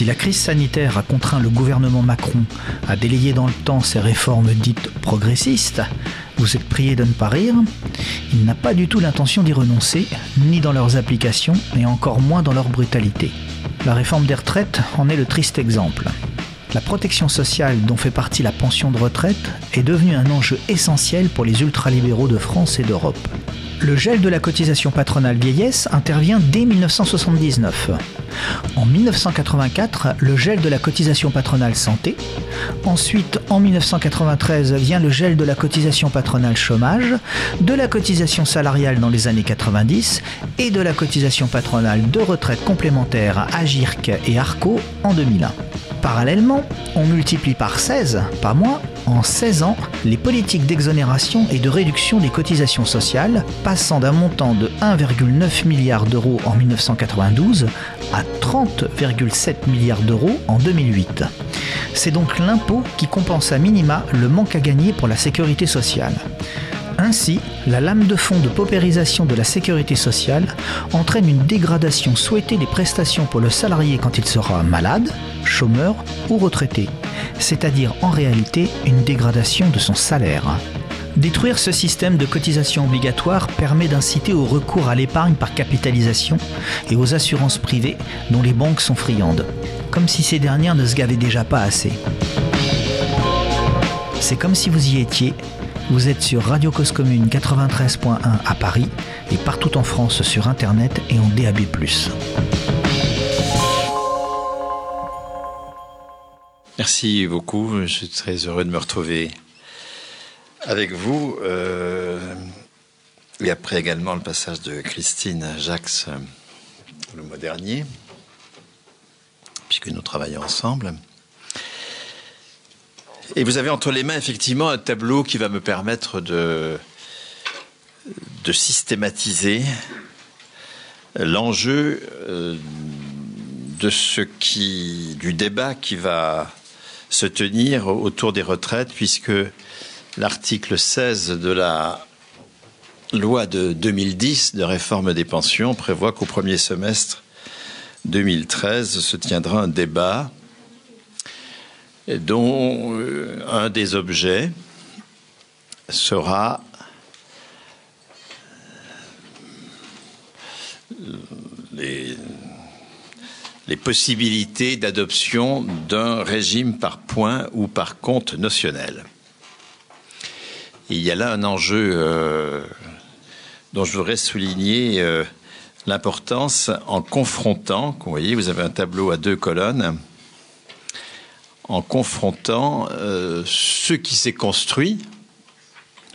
Si la crise sanitaire a contraint le gouvernement Macron à délayer dans le temps ses réformes dites progressistes, vous êtes prié de ne pas rire, il n'a pas du tout l'intention d'y renoncer, ni dans leurs applications, et encore moins dans leur brutalité. La réforme des retraites en est le triste exemple. La protection sociale dont fait partie la pension de retraite est devenue un enjeu essentiel pour les ultralibéraux de France et d'Europe. Le gel de la cotisation patronale vieillesse intervient dès 1979. En 1984, le gel de la cotisation patronale santé. Ensuite, en 1993, vient le gel de la cotisation patronale chômage, de la cotisation salariale dans les années 90 et de la cotisation patronale de retraite complémentaire Agirc et Arco en 2001. Parallèlement, on multiplie par 16, pas moins, en 16 ans, les politiques d'exonération et de réduction des cotisations sociales, passant d'un montant de 1,9 milliard d'euros en 1992 à 30,7 milliards d'euros en 2008. C'est donc l'impôt qui compense à minima le manque à gagner pour la sécurité sociale. Ainsi, la lame de fond de paupérisation de la sécurité sociale entraîne une dégradation souhaitée des prestations pour le salarié quand il sera malade, chômeur ou retraité, c'est-à-dire en réalité une dégradation de son salaire. Détruire ce système de cotisation obligatoire permet d'inciter au recours à l'épargne par capitalisation et aux assurances privées dont les banques sont friandes, comme si ces dernières ne se gavaient déjà pas assez. C'est comme si vous y étiez vous êtes sur Radio Cause Commune 93.1 à Paris et partout en France sur Internet et en DAB+. Merci beaucoup. Je suis très heureux de me retrouver avec vous. Euh, et après également le passage de Christine Jacques le mois dernier, puisque nous travaillons ensemble. Et vous avez entre les mains effectivement un tableau qui va me permettre de, systématiser l'enjeu euh, de ce qui, du débat qui va se tenir autour des retraites, puisque l'article 16 de la loi de 2010 de réforme des pensions prévoit qu'au premier semestre 2013 se tiendra un débat dont euh, un des objets sera les, possibilités d'adoption d'un régime par points ou par compte notionnel. il y a là un enjeu euh, dont je voudrais souligner euh, l'importance en confrontant, vous voyez, vous avez un tableau à deux colonnes, en confrontant euh, ce qui s'est construit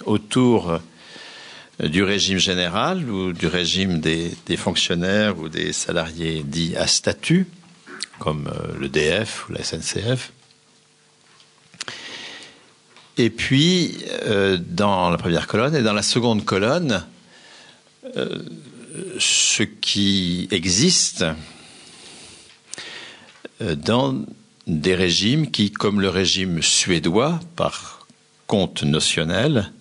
autour euh, du régime général ou du régime des, fonctionnaires ou des salariés dits à statut, comme euh, le DF ou la SNCF. Et puis, dans la première colonne et dans la seconde colonne, ce qui existe dans des régimes qui, comme le régime suédois, par compte notionnel,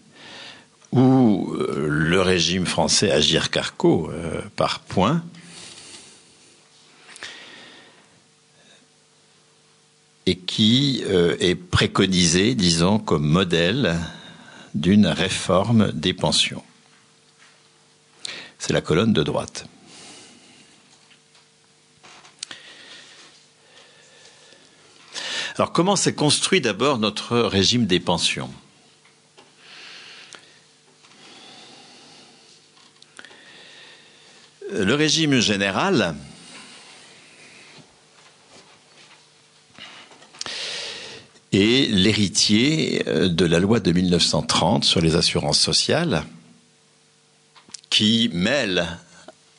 ou euh, le régime français Agir Carco euh, par point, et qui euh, est préconisé, disons, comme modèle d'une réforme des pensions. C'est la colonne de droite. Alors comment s'est construit d'abord notre régime des pensions? Le régime général est l'héritier de la loi de 1930 sur les assurances sociales qui mêle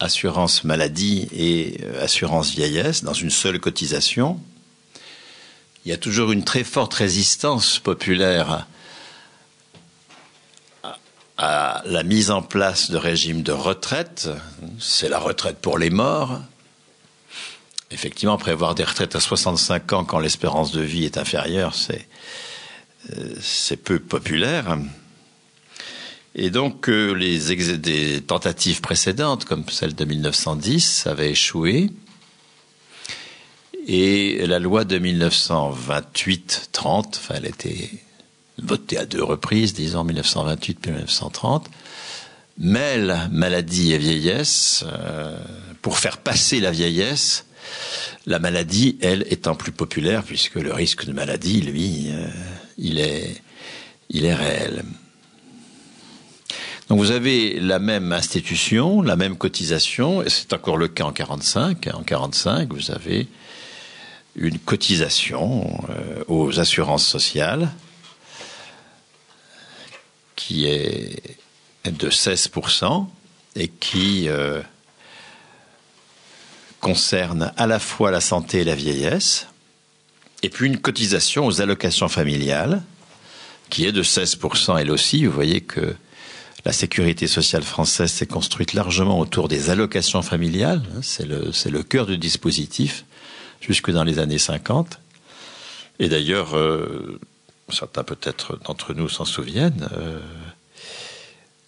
assurance maladie et assurance vieillesse dans une seule cotisation il y a toujours une très forte résistance populaire à, la mise en place de régimes de retraite. C'est la retraite pour les morts. Effectivement, prévoir des retraites à 65 ans quand l'espérance de vie est inférieure, c'est euh, peu populaire. Et donc, euh, les tentatives précédentes, comme celle de 1910, avaient échoué. Et la loi de 1928-30, enfin, elle a été votée à deux reprises, disons 1928 puis 1930, mêle maladie et vieillesse euh, pour faire passer la vieillesse. La maladie, elle, étant plus populaire puisque le risque de maladie, lui, euh, il est, il est réel. Donc vous avez la même institution, la même cotisation, et c'est encore le cas en 45. En 45, vous avez une cotisation euh, aux assurances sociales qui est de 16% et qui euh, concerne à la fois la santé et la vieillesse, et puis une cotisation aux allocations familiales qui est de 16% elle aussi. Vous voyez que la sécurité sociale française s'est construite largement autour des allocations familiales. Hein, c'est le, c'est le cœur du dispositif jusque dans les années 50. Et d'ailleurs, euh, certains peut-être d'entre nous s'en souviennent, euh,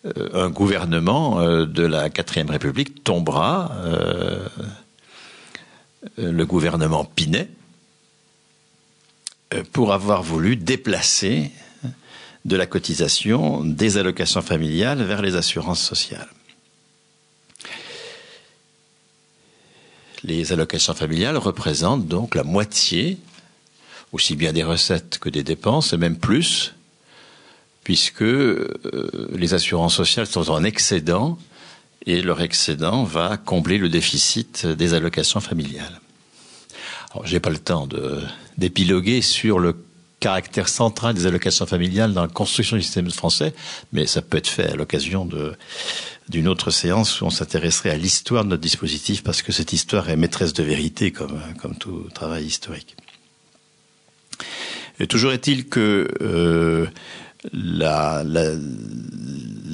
euh, un gouvernement de la quatrième République tombera, le gouvernement Pinet, pour avoir voulu déplacer de la cotisation des allocations familiales vers les assurances sociales. Les allocations familiales représentent donc la moitié, aussi bien des recettes que des dépenses, et même plus, puisque euh, les assurances sociales sont en excédent et leur excédent va combler le déficit des allocations familiales. Alors, j'ai pas le temps d'épiloguer sur le caractère central des allocations familiales dans la construction du système français, mais ça peut être fait à l'occasion d'une autre séance où on s'intéresserait à l'histoire de notre dispositif, parce que cette histoire est maîtresse de vérité, comme, tout travail historique. Et toujours est-il que euh, la,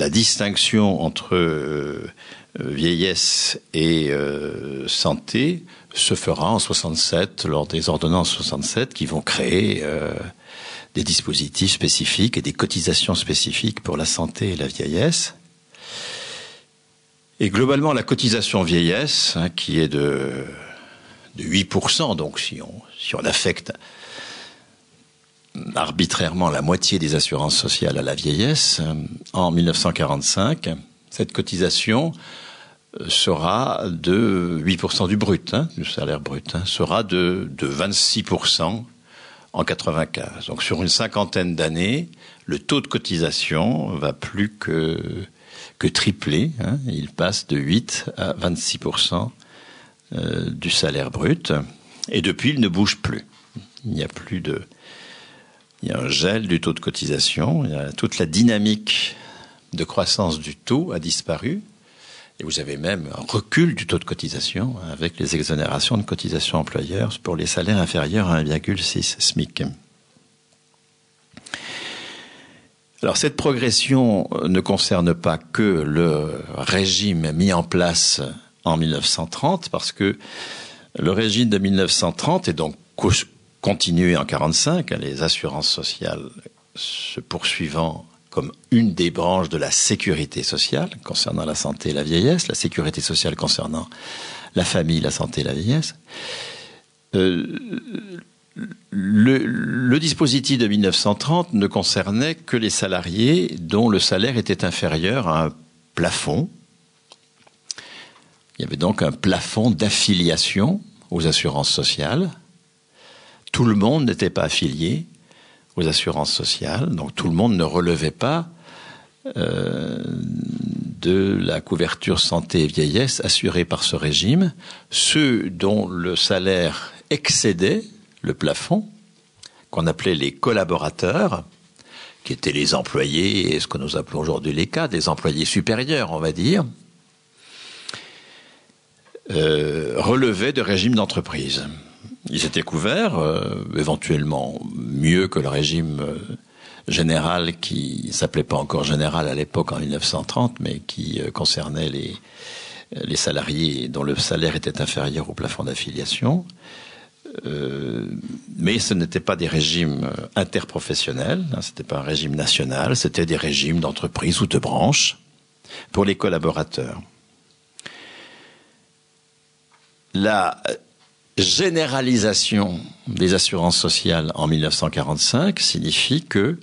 distinction entre euh, vieillesse et euh, santé se fera en 67 lors des ordonnances 67 qui vont créer des dispositifs spécifiques et des cotisations spécifiques pour la santé et la vieillesse. Et globalement, la cotisation vieillesse, hein, qui est de, de 8%, donc si on, affecte arbitrairement la moitié des assurances sociales à la vieillesse, euh, en 1945, cette cotisation sera de 8% du brut, hein, du salaire brut, hein, sera de, de 26% en 95. Donc sur une cinquantaine d'années, le taux de cotisation va plus que, que tripler. Hein, il passe de 8 à 26% euh, du salaire brut. Et depuis, il ne bouge plus. Il n'y a plus de... Il y a un gel du taux de cotisation. Toute la dynamique de croissance du taux a disparu. Et vous avez même un recul du taux de cotisation avec les exonérations de cotisation employeurs pour les salaires inférieurs à 1,6 SMIC. Alors cette progression ne concerne pas que le régime mis en place en 1930, parce que le régime de 1930 est donc continué en 1945, les assurances sociales se poursuivant comme une des branches de la sécurité sociale concernant la santé et la vieillesse, la sécurité sociale concernant la famille, la santé et la vieillesse. Euh, le, dispositif de 1930 ne concernait que les salariés dont le salaire était inférieur à un plafond. Il y avait donc un plafond d'affiliation aux assurances sociales. Tout le monde n'était pas affilié, aux assurances sociales. Donc tout le monde ne relevait pas euh, de la couverture santé et vieillesse assurée par ce régime. Ceux dont le salaire excédait le plafond, qu'on appelait les collaborateurs, qui étaient les employés, et ce que nous appelons aujourd'hui les cadres, les employés supérieurs, on va dire, euh, relevaient de régime d'entreprise. Ils étaient couverts, euh, éventuellement mieux que le régime euh, général qui s'appelait pas encore général à l'époque en 1930, mais qui euh, concernait les salariés dont le salaire était inférieur au plafond d'affiliation. Mais ce n'était pas des régimes interprofessionnels, hein, c'était pas un régime national, c'était des régimes d'entreprise ou de branche pour les collaborateurs. La généralisation des assurances sociales en 1945 signifie que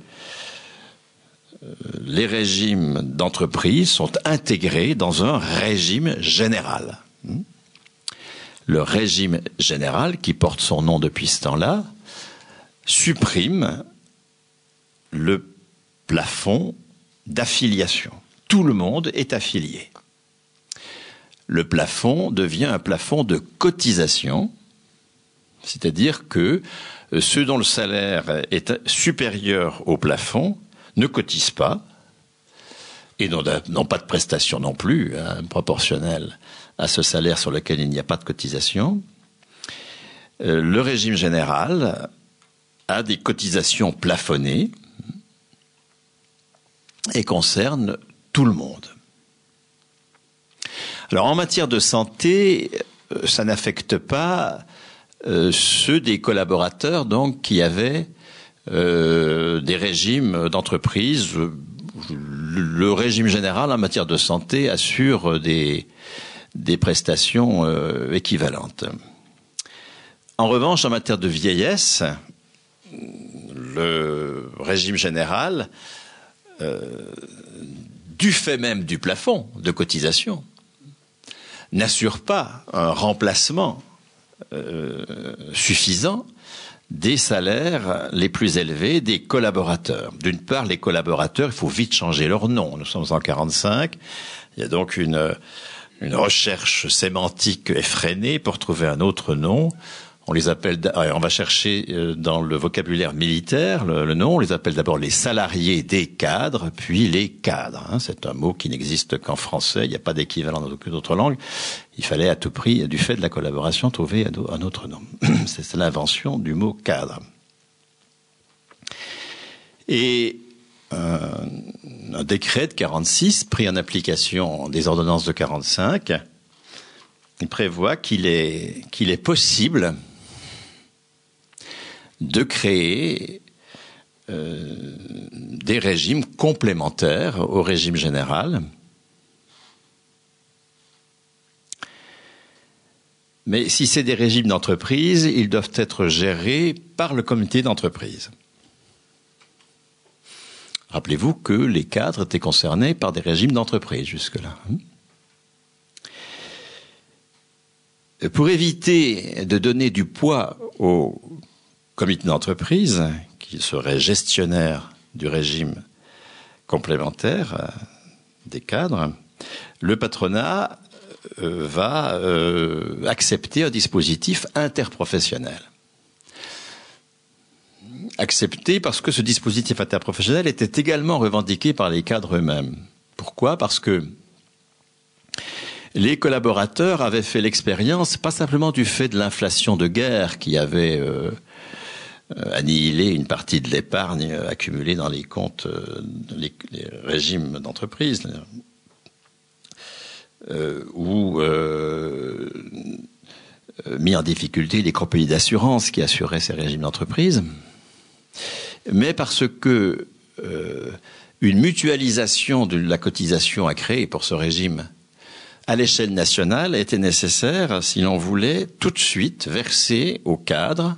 euh, les régimes d'entreprise sont intégrés dans un régime général. Le régime général, qui porte son nom depuis ce temps-là, supprime le plafond d'affiliation. Tout le monde est affilié. Le plafond devient un plafond de cotisation, c'est-à-dire que euh, ceux dont le salaire est supérieur au plafond ne cotisent pas et n'ont pas de prestations non plus hein, proportionnelles à ce salaire sur lequel il n'y a pas de cotisation. Euh, le régime général a des cotisations plafonnées et concerne tout le monde. Alors en matière de santé, euh, ça n'affecte pas euh, ceux des collaborateurs donc qui avaient des régimes d'entreprise. Le régime général en matière de santé assure des, des prestations équivalentes. En revanche, en matière de vieillesse, le régime général, du fait même du plafond de cotisation, n'assure pas un remplacement euh, suffisant des salaires les plus élevés des collaborateurs. D'une part, les collaborateurs, il faut vite changer leur nom. Nous sommes en 45. Il y a donc une, une recherche sémantique effrénée pour trouver un autre nom on les appelle, on va chercher euh, dans le vocabulaire militaire le, nom, on les appelle d'abord les salariés des cadres, puis les cadres. Hein. C'est un mot qui n'existe qu'en français, il n'y a pas d'équivalent dans aucune autre langue. Il fallait à tout prix, du fait de la collaboration, trouver un autre nom. C'est l'invention du mot cadre. Et euh, un décret de 46 pris en application des ordonnances de 45, il prévoit qu'il est, qu'il est possible de créer euh, des régimes complémentaires au régime général. Mais si c'est des régimes d'entreprise, ils doivent être gérés par le comité d'entreprise. Rappelez-vous que les cadres étaient concernés par des régimes d'entreprise jusque-là. Pour éviter de donner du poids aux comité d'entreprise, qui serait gestionnaire du régime complémentaire euh, des cadres, le patronat euh, va euh, accepter un dispositif interprofessionnel. Accepté parce que ce dispositif interprofessionnel était également revendiqué par les cadres eux-mêmes. Pourquoi? Parce que les collaborateurs avaient fait l'expérience, pas simplement du fait de l'inflation de guerre qui avait euh, annihiler une partie de l'épargne accumulée dans les comptes, euh, les, régimes d'entreprise, euh, ou mis en difficulté les compagnies d'assurance qui assuraient ces régimes d'entreprise, mais parce que une mutualisation de la cotisation à créer pour ce régime à l'échelle nationale était nécessaire si l'on voulait tout de suite verser au cadre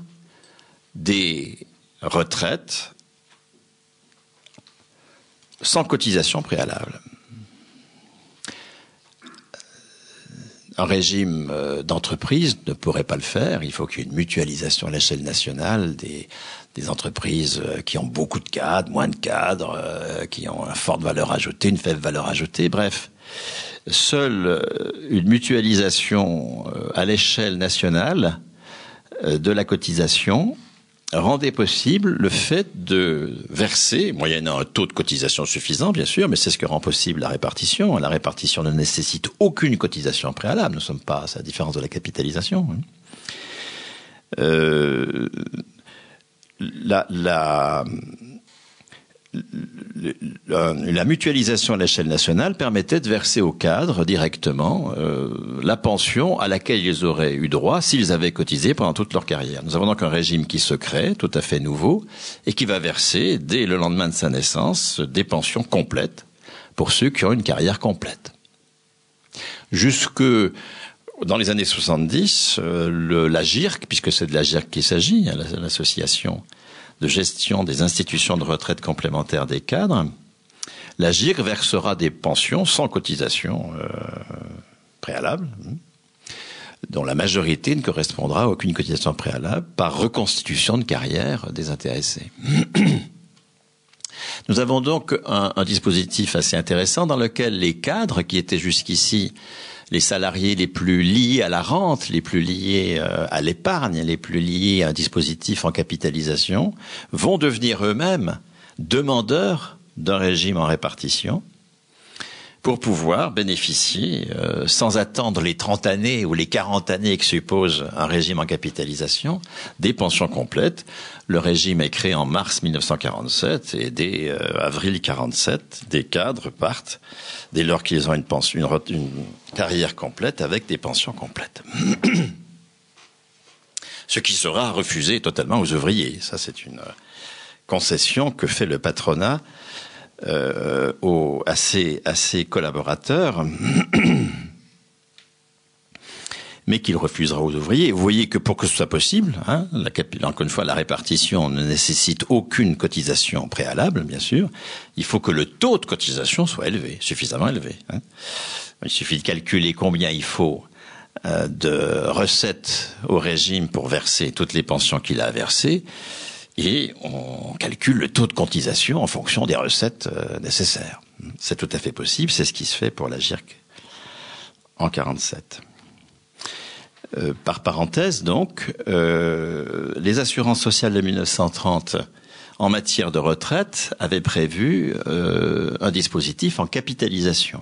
des retraites sans cotisation préalable. Un régime euh, d'entreprise ne pourrait pas le faire. Il faut qu'il y ait une mutualisation à l'échelle nationale des, entreprises euh, qui ont beaucoup de cadres, moins de cadres, euh, qui ont une forte valeur ajoutée, une faible valeur ajoutée. Bref, seule une mutualisation à l'échelle nationale de la cotisation rendait possible le fait de verser, moyennant un taux de cotisation suffisant, bien sûr, mais c'est ce que rend possible la répartition. La répartition ne nécessite aucune cotisation préalable. Nous ne sommes pas à la différence de la capitalisation. Hein. Euh, la, mutualisation à l'échelle nationale permettait de verser aux cadres directement euh, la pension à laquelle ils auraient eu droit s'ils avaient cotisé pendant toute leur carrière. Nous avons donc un régime qui se crée, tout à fait nouveau, et qui va verser, dès le lendemain de sa naissance, des pensions complètes pour ceux qui ont une carrière complète. Jusque dans les années 70, le, la GIRC, puisque c'est de la GIRC qu'il s'agit, hein, l'association de gestion des institutions de retraite complémentaires des cadres, la GIRC versera des pensions sans cotisation euh, préalable, hein, dont la majorité ne correspondra à aucune cotisation préalable, par reconstitution de carrière des intéressés. Nous avons donc un, un, dispositif assez intéressant dans lequel les cadres qui étaient jusqu'ici les salariés les plus liés à la rente, les plus liés euh, à l'épargne, les plus liés à un dispositif en capitalisation, vont devenir eux-mêmes demandeurs d'un régime en répartition pour pouvoir bénéficier, euh, sans attendre les 30 années ou les 40 années que suppose un régime en capitalisation, des pensions complètes. Le régime est créé en mars 1947 et dès euh, avril 47, des cadres partent dès lors qu'ils ont une, pension, une, une carrière complète avec des pensions complètes. Ce qui sera refusé totalement aux ouvriers. Ça, c'est une concession que fait le patronat euh, aux, à, ses, collaborateurs, mais qu'il refusera aux ouvriers. Vous voyez que pour que ce soit possible, hein, encore une fois, la répartition ne nécessite aucune cotisation préalable, bien sûr. Il faut que le taux de cotisation soit élevé, suffisamment élevé. Hein. Il suffit de calculer combien il faut euh, de recettes au régime pour verser toutes les pensions qu'il a versées et on calcule le taux de quantisation en fonction des recettes euh, nécessaires. C'est tout à fait possible, c'est ce qui se fait pour la GIRC en 47. Euh, par parenthèse, donc, euh, les assurances sociales de 1930 en matière de retraite avaient prévu un dispositif en capitalisation.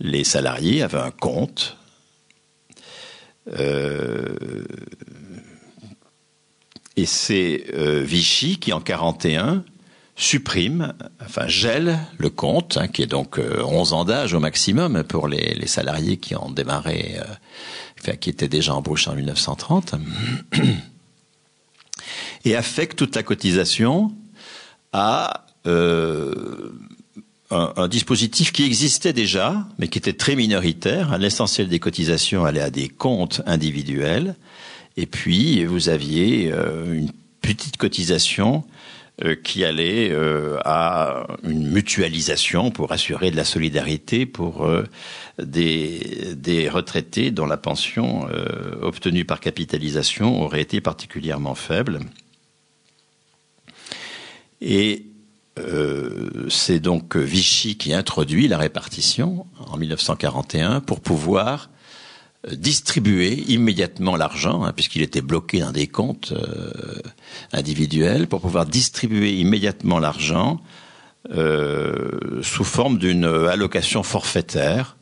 Les salariés avaient un compte et c'est euh, Vichy qui, en 41, supprime, enfin gèle le compte, hein, qui est donc euh, 11 ans d'âge au maximum pour les, les, salariés qui ont démarré, euh, enfin, qui étaient déjà embauchés en 1930, et affecte toute la cotisation à euh, un, un, dispositif qui existait déjà, mais qui était très minoritaire. L'essentiel des cotisations allait à des comptes individuels et puis, vous aviez euh, une petite cotisation euh, qui allait euh, à une mutualisation pour assurer de la solidarité pour des, des, retraités dont la pension obtenue par capitalisation aurait été particulièrement faible. Et c'est donc Vichy qui introduit la répartition en 1941 pour pouvoir distribuer immédiatement l'argent, hein, puisqu'il était bloqué dans des comptes euh, individuels, pour pouvoir distribuer immédiatement l'argent euh, sous forme d'une allocation forfaitaire,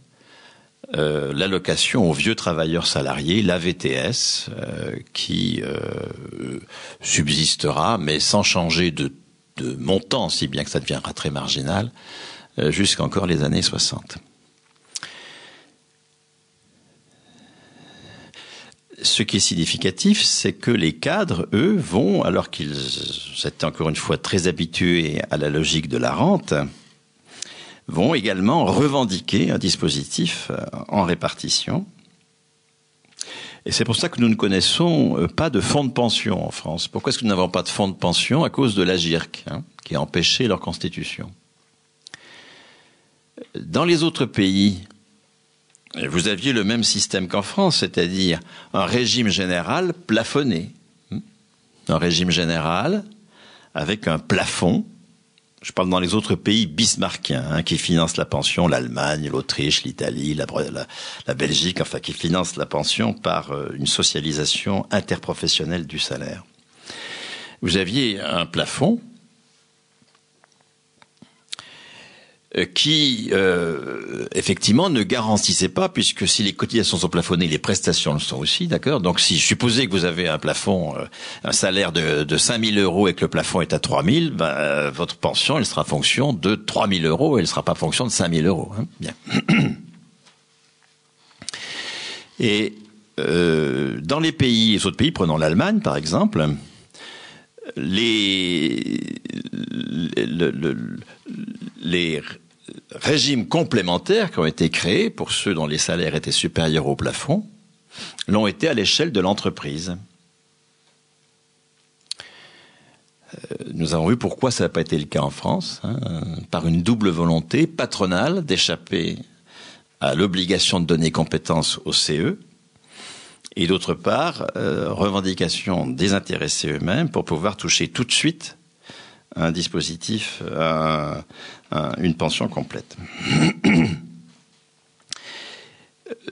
euh, l'allocation aux vieux travailleurs salariés, la VTS, euh, qui subsistera, mais sans changer de, de, montant, si bien que ça deviendra très marginal, jusqu'encore les années 60. Ce qui est significatif, c'est que les cadres, eux, vont, alors qu'ils étaient encore une fois très habitués à la logique de la rente, vont également revendiquer un dispositif euh, en répartition. Et c'est pour ça que nous ne connaissons euh, pas de fonds de pension en France. Pourquoi est-ce que nous n'avons pas de fonds de pension? À cause de la GIRC, hein, qui a empêché leur constitution. Dans les autres pays, vous aviez le même système qu'en France, c'est-à-dire un régime général plafonné. Hmm? Un régime général avec un plafond. Je parle dans les autres pays bismarckiens hein, qui financent la pension, l'Allemagne, l'Autriche, l'Italie, la, la, Belgique, enfin qui financent la pension par euh, une socialisation interprofessionnelle du salaire. Vous aviez un plafond Euh, qui euh, effectivement ne garantissait pas, puisque si les cotisations sont plafonnées, les prestations le sont aussi, d'accord? Donc si je supposais que vous avez un plafond, euh, un salaire de, de 5 000 euros et que le plafond est à 3 000, ben, euh, votre pension, elle sera fonction de 3 000 euros, elle ne sera pas fonction de 5 000 euros. Hein Bien. Et euh, dans les pays, les autres pays, prenons l'Allemagne par exemple, les, le, le, les régimes complémentaires qui ont été créés pour ceux dont les salaires étaient supérieurs au plafond l'ont été à l'échelle de l'entreprise. Euh, nous avons vu pourquoi ça n'a pas été le cas en France, hein, par une double volonté patronale d'échapper à l'obligation de donner compétence au CE, et d'autre part, euh, revendication des intéressés eux-mêmes pour pouvoir toucher tout de suite un dispositif, une pension complète.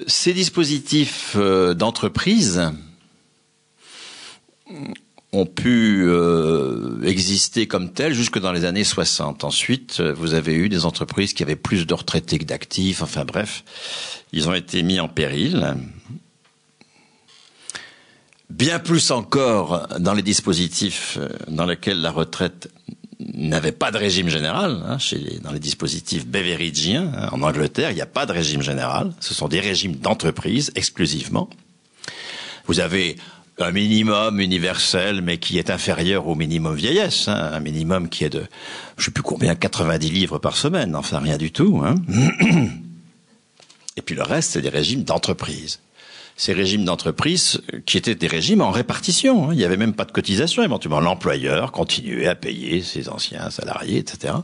Ces dispositifs euh, d'entreprise ont pu euh, exister comme tels jusque dans les années 60. Ensuite, vous avez eu des entreprises qui avaient plus de retraités que d'actifs. Enfin bref, ils ont été mis en péril. Bien plus encore dans les dispositifs euh, dans lesquels la retraite n'avait pas de régime général. Hein, dans les dispositifs beveridgiens hein, en Angleterre, il n'y a pas de régime général. Ce sont des régimes d'entreprise exclusivement. Vous avez un minimum universel, mais qui est inférieur au minimum vieillesse. Hein, un minimum qui est de, je sais plus combien, 90 livres par semaine. Enfin, rien du tout. Et puis le reste, c'est des régimes d'entreprise ces régimes d'entreprise qui étaient des régimes en répartition. Hein. Il n'y avait même pas de cotisation. Éventuellement, l'employeur continuait à payer ses anciens salariés, etc.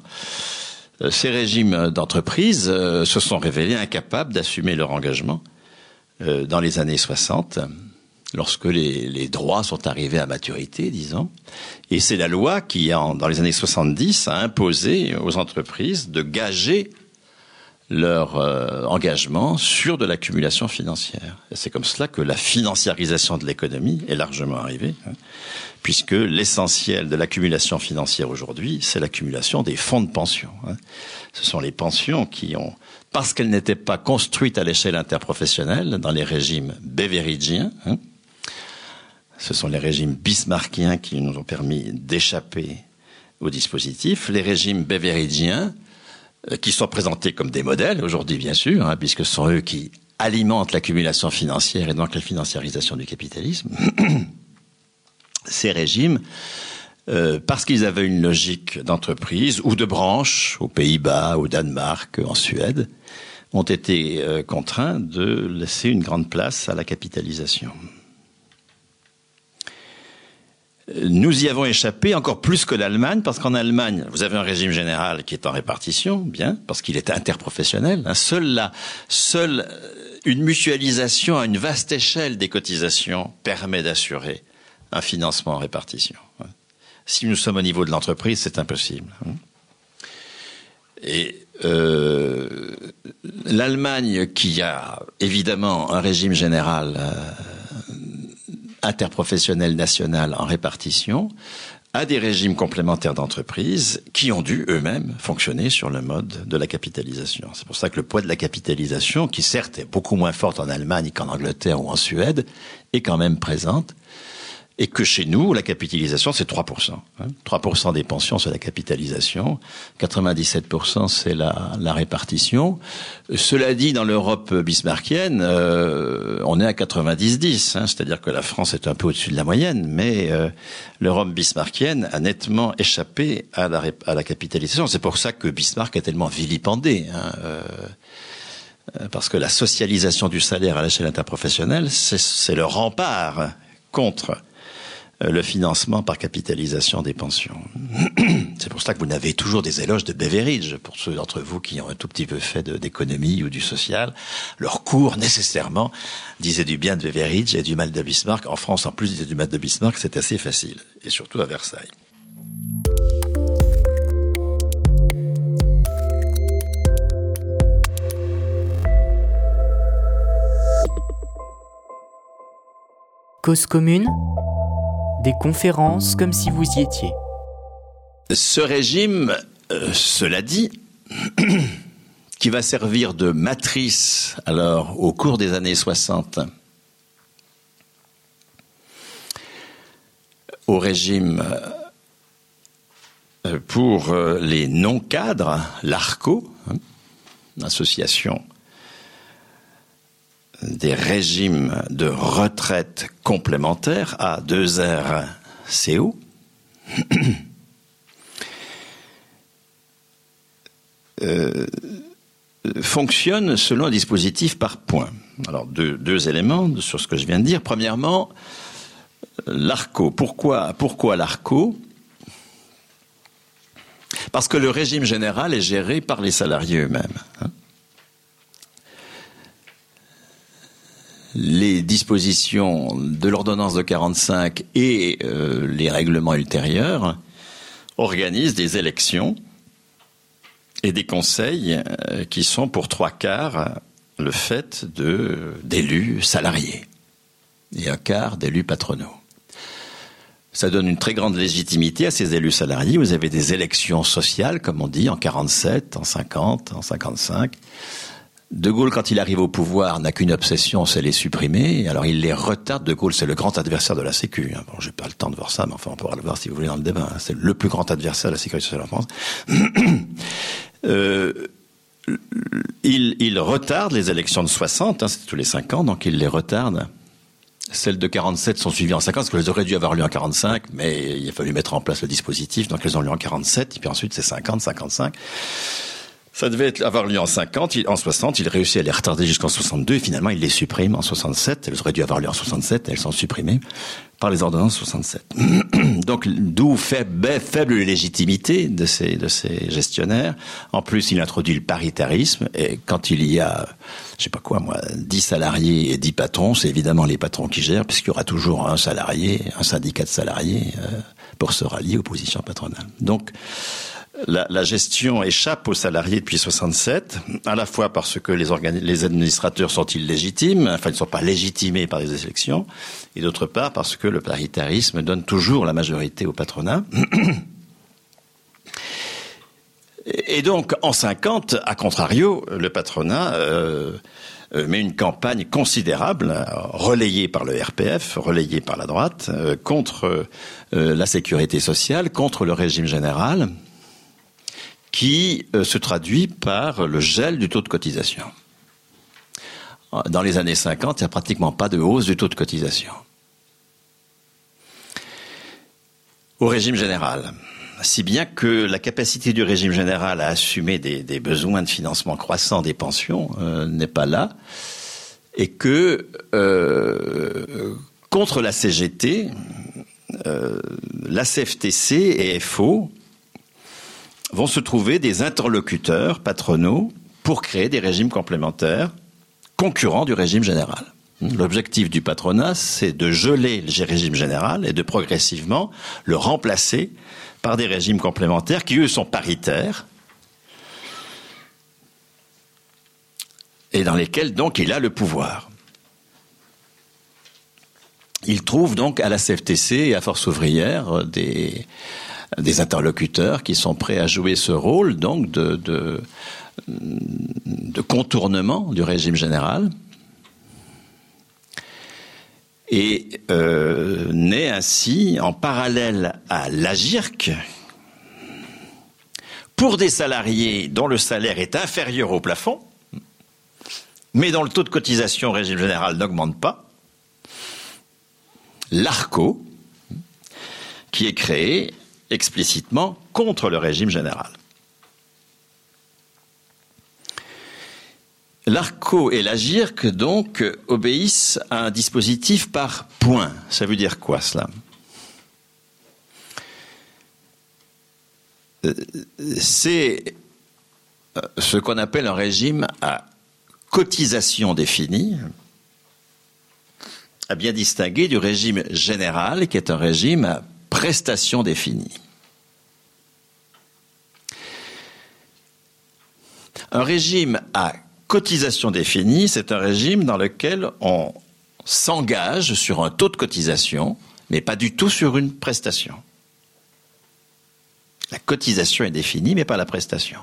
Euh, ces régimes d'entreprise euh, se sont révélés incapables d'assumer leur engagement euh, dans les années 60, lorsque les, droits sont arrivés à maturité, disons. Et c'est la loi qui, dans les années 70, a imposé aux entreprises de gager leur euh, engagement sur de l'accumulation financière. C'est comme cela que la financiarisation de l'économie est largement arrivée, hein, puisque l'essentiel de l'accumulation financière aujourd'hui, c'est l'accumulation des fonds de pension. Hein. Ce sont les pensions qui ont, parce qu'elles n'étaient pas construites à l'échelle interprofessionnelle dans les régimes beveridgiens, hein, ce sont les régimes bismarckiens qui nous ont permis d'échapper au dispositif. Les régimes beveridgiens euh, qui sont présentés comme des modèles aujourd'hui, bien sûr, hein, puisque ce sont eux qui alimentent l'accumulation financière et donc la financiarisation du capitalisme. Ces régimes, euh, parce qu'ils avaient une logique d'entreprise ou de branche aux Pays-Bas, au Danemark, en Suède, ont été euh, contraints de laisser une grande place à la capitalisation. Nous y avons échappé encore plus que l'Allemagne, parce qu'en Allemagne, vous avez un régime général qui est en répartition, bien, parce qu'il est interprofessionnel. Hein. Seule, euh, une mutualisation à une vaste échelle des cotisations permet d'assurer un financement en répartition. Hein. Si nous sommes au niveau de l'entreprise, c'est impossible. Hein. Et euh, l'Allemagne, qui a évidemment un régime général euh, interprofessionnel national en répartition à des régimes complémentaires d'entreprise qui ont dû eux-mêmes fonctionner sur le mode de la capitalisation. C'est pour ça que le poids de la capitalisation, qui certes est beaucoup moins forte en Allemagne qu'en Angleterre ou en Suède, est quand même présente et que chez nous, la capitalisation, c'est 3%. Hein. 3% des pensions, c'est la capitalisation. 97%, c'est la, la, répartition. Cela dit, dans l'Europe bismarckienne, euh, on est à 90-10. Hein, C'est-à-dire que la France est un peu au-dessus de la moyenne, mais euh, l'Europe bismarckienne a nettement échappé à la, à la capitalisation. C'est pour ça que Bismarck est tellement vilipendé. Hein, euh, parce que la socialisation du salaire à l'échelle interprofessionnelle, c'est le rempart contre euh, le financement par capitalisation des pensions. C'est pour ça que vous n'avez toujours des éloges de Beveridge, pour ceux d'entre vous qui ont un tout petit peu fait d'économie ou du social. Leur cours, nécessairement, disait du bien de Beveridge et du mal de Bismarck. En France, en plus, disait du mal de Bismarck, c'est assez facile. Et surtout à Versailles. Cause commune? Des conférences comme si vous y étiez. Ce régime, euh, cela dit, qui va servir de matrice alors au cours des années 60 au régime euh, pour euh, les non-cadres, l'ARCO, hein, association des régimes de retraite complémentaires à 2RCO. Euh, fonctionne selon un dispositif par points. Alors deux, éléments sur ce que je viens de dire. Premièrement, l'ARCO. Pourquoi, pourquoi l'ARCO? Parce que le régime général est géré par les salariés eux-mêmes. Hein. Les dispositions de l'ordonnance de 45 et euh, les règlements ultérieurs organisent des élections et des conseils euh, qui sont pour trois quarts le fait de d'élus salariés et un quart d'élus patronaux. Ça donne une très grande légitimité à ces élus salariés. Vous avez des élections sociales, comme on dit, en 47, en 50, en 55. De Gaulle, quand il arrive au pouvoir, n'a qu'une obsession, c'est les supprimer. Alors il les retarde. De Gaulle, c'est le grand adversaire de la Sécu. Hein. Bon, j'ai pas le temps de voir ça, mais enfin, on pourra le voir si vous voulez dans le débat. Hein. C'est le plus grand adversaire de la sécurité sociale en France. euh, il, retarde les élections de 60, hein, c'est tous les 5 ans, donc il les retarde. Celles de 47 sont suivies en 50, parce qu'elles auraient dû avoir lieu en 45, mais il a fallu mettre en place le dispositif, donc elles ont lieu en 47, et puis ensuite c'est 50, 55. Ça devait avoir lieu en 50, en 60, il réussit à les retarder jusqu'en 62 et finalement il les supprime en 67. Elles auraient dû avoir lieu en 67, elles sont supprimées par les ordonnances 67. Donc d'où faible, faible légitimité de ces, de ces gestionnaires. En plus, il introduit le paritarisme et quand il y a, je sais pas quoi moi, 10 salariés et 10 patrons, c'est évidemment les patrons qui gèrent puisqu'il y aura toujours un salarié, un syndicat de salariés euh, pour se rallier aux positions patronales. Donc la, gestion échappe aux salariés depuis 67, à la fois parce que les, administrateurs sont illégitimes, enfin ils ne sont pas légitimés par les élections, et d'autre part parce que le paritarisme donne toujours la majorité au patronat. Et donc, en 50, à contrario, le patronat euh, euh, met une campagne considérable, relayée par le RPF, relayée par la droite, euh, contre la sécurité sociale, contre le régime général, qui euh, se traduit par le gel du taux de cotisation. Dans les années 50, il n'y a pratiquement pas de hausse du taux de cotisation. Au régime général, si bien que la capacité du régime général à assumer des, besoins de financement croissants des pensions euh, n'est pas là, et que euh, contre la CGT, euh, la CFTC et FO vont se trouver des interlocuteurs patronaux pour créer des régimes complémentaires concurrents du régime général. L'objectif du patronat, c'est de geler le régime général et de progressivement le remplacer par des régimes complémentaires qui, eux, sont paritaires et dans lesquels, donc, il a le pouvoir. Il trouve donc à la CFTC et à Force ouvrière des, des interlocuteurs qui sont prêts à jouer ce rôle donc de, contournement du régime général. Et euh, naît ainsi en parallèle à l'AGIRC pour des salariés dont le salaire est inférieur au plafond, mais dont le taux de cotisation au régime général n'augmente pas, l'ARCO, qui est créé explicitement contre le régime général. L'ARCO et l'AGIRC, donc, obéissent à un dispositif par points. Ça veut dire quoi, cela? Euh, C'est euh, ce qu'on appelle un régime à cotisation définie, à bien distinguer du régime général, qui est un régime à prestation définie. Un régime à cotisation définie, c'est un régime dans lequel on s'engage sur un taux de cotisation, mais pas du tout sur une prestation. La cotisation est définie, mais pas la prestation.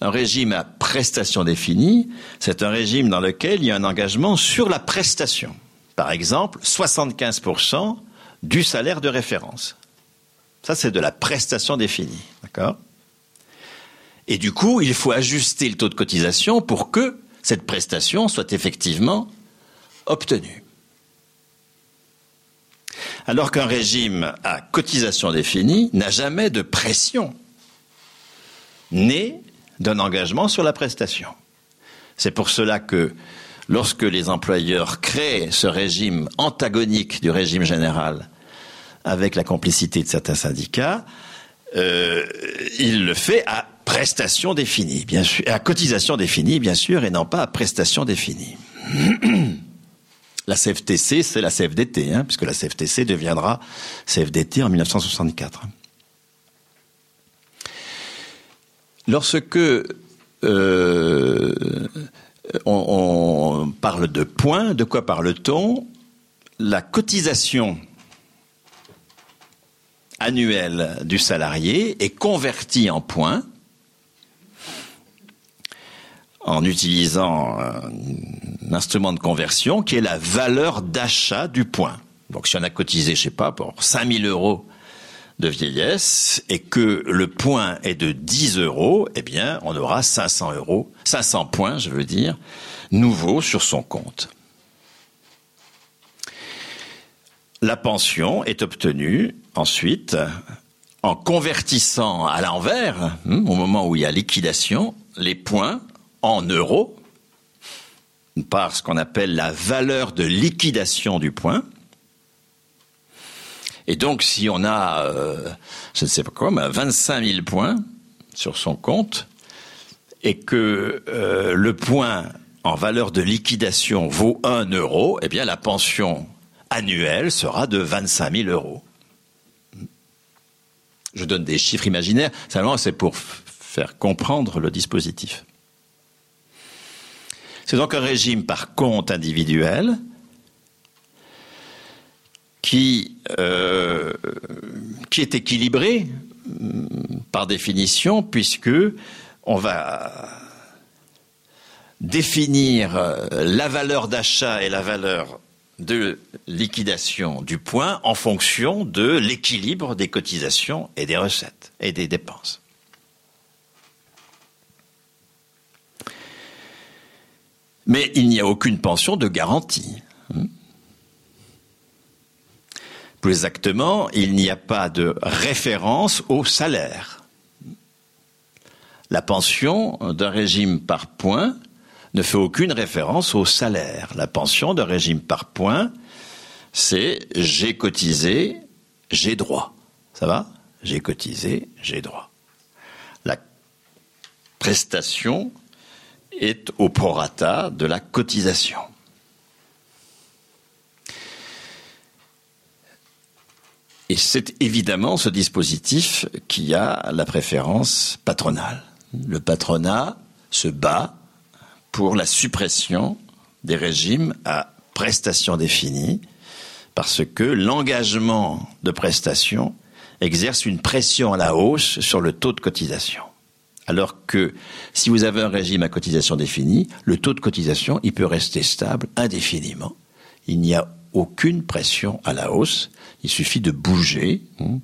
Un régime à prestation définie, c'est un régime dans lequel il y a un engagement sur la prestation. Par exemple, 75% du salaire de référence. Ça, c'est de la prestation définie. D'accord? Et du coup, il faut ajuster le taux de cotisation pour que cette prestation soit effectivement obtenue. Alors qu'un régime à cotisation définie n'a jamais de pression, n'est d'un engagement sur la prestation. C'est pour cela que lorsque les employeurs créent ce régime antagonique du régime général avec la complicité de certains syndicats, euh, il le fait à prestation définie, bien sûr, à cotisation définie, bien sûr, et non pas à prestation définie. La CFTC, c'est la CFDT, hein, puisque la CFTC deviendra CFDT en 1964. Lorsque euh, on, parle de points, de quoi parle-t-on? La cotisation annuelle du salarié est convertie en points en utilisant un instrument de conversion qui est la valeur d'achat du point. Donc si on a cotisé, je sais pas, pour 5000 euros de vieillesse et que le point est de 10 euros, eh bien, on aura 500 euros, 500 points, je veux dire, nouveaux sur son compte. La pension est obtenue ensuite en convertissant à l'envers, hmm, au moment où il y a liquidation, les points en euros par ce qu'on appelle la valeur de liquidation du point. Et donc, si on a, euh, je ne sais pas quoi, 25 000 points sur son compte, et que euh, le point en valeur de liquidation vaut 1 euro, eh bien, la pension annuelle sera de 25 000 euros. Je donne des chiffres imaginaires, simplement c'est pour faire comprendre le dispositif. C'est donc un régime par compte individuel qui, euh, qui est équilibré par définition, puisque on va définir la valeur d'achat et la valeur de liquidation du point en fonction de l'équilibre des cotisations et des recettes et des dépenses. Mais il n'y a aucune pension de garantie. Plus exactement, il n'y a pas de référence au salaire. La pension d'un régime par point ne fait aucune référence au salaire. La pension d'un régime par point, c'est j'ai cotisé, j'ai droit. Ça va? J'ai cotisé, j'ai droit. La prestation est au prorata de la cotisation. Et c'est évidemment ce dispositif qui a la préférence patronale. Le patronat se bat pour la suppression des régimes à prestations définies parce que l'engagement de prestation exerce une pression à la hausse sur le taux de cotisation. Alors que si vous avez un régime à cotisation définie, le taux de cotisation, il peut rester stable indéfiniment. Il n'y a aucune pression à la hausse. Il suffit de bouger hein,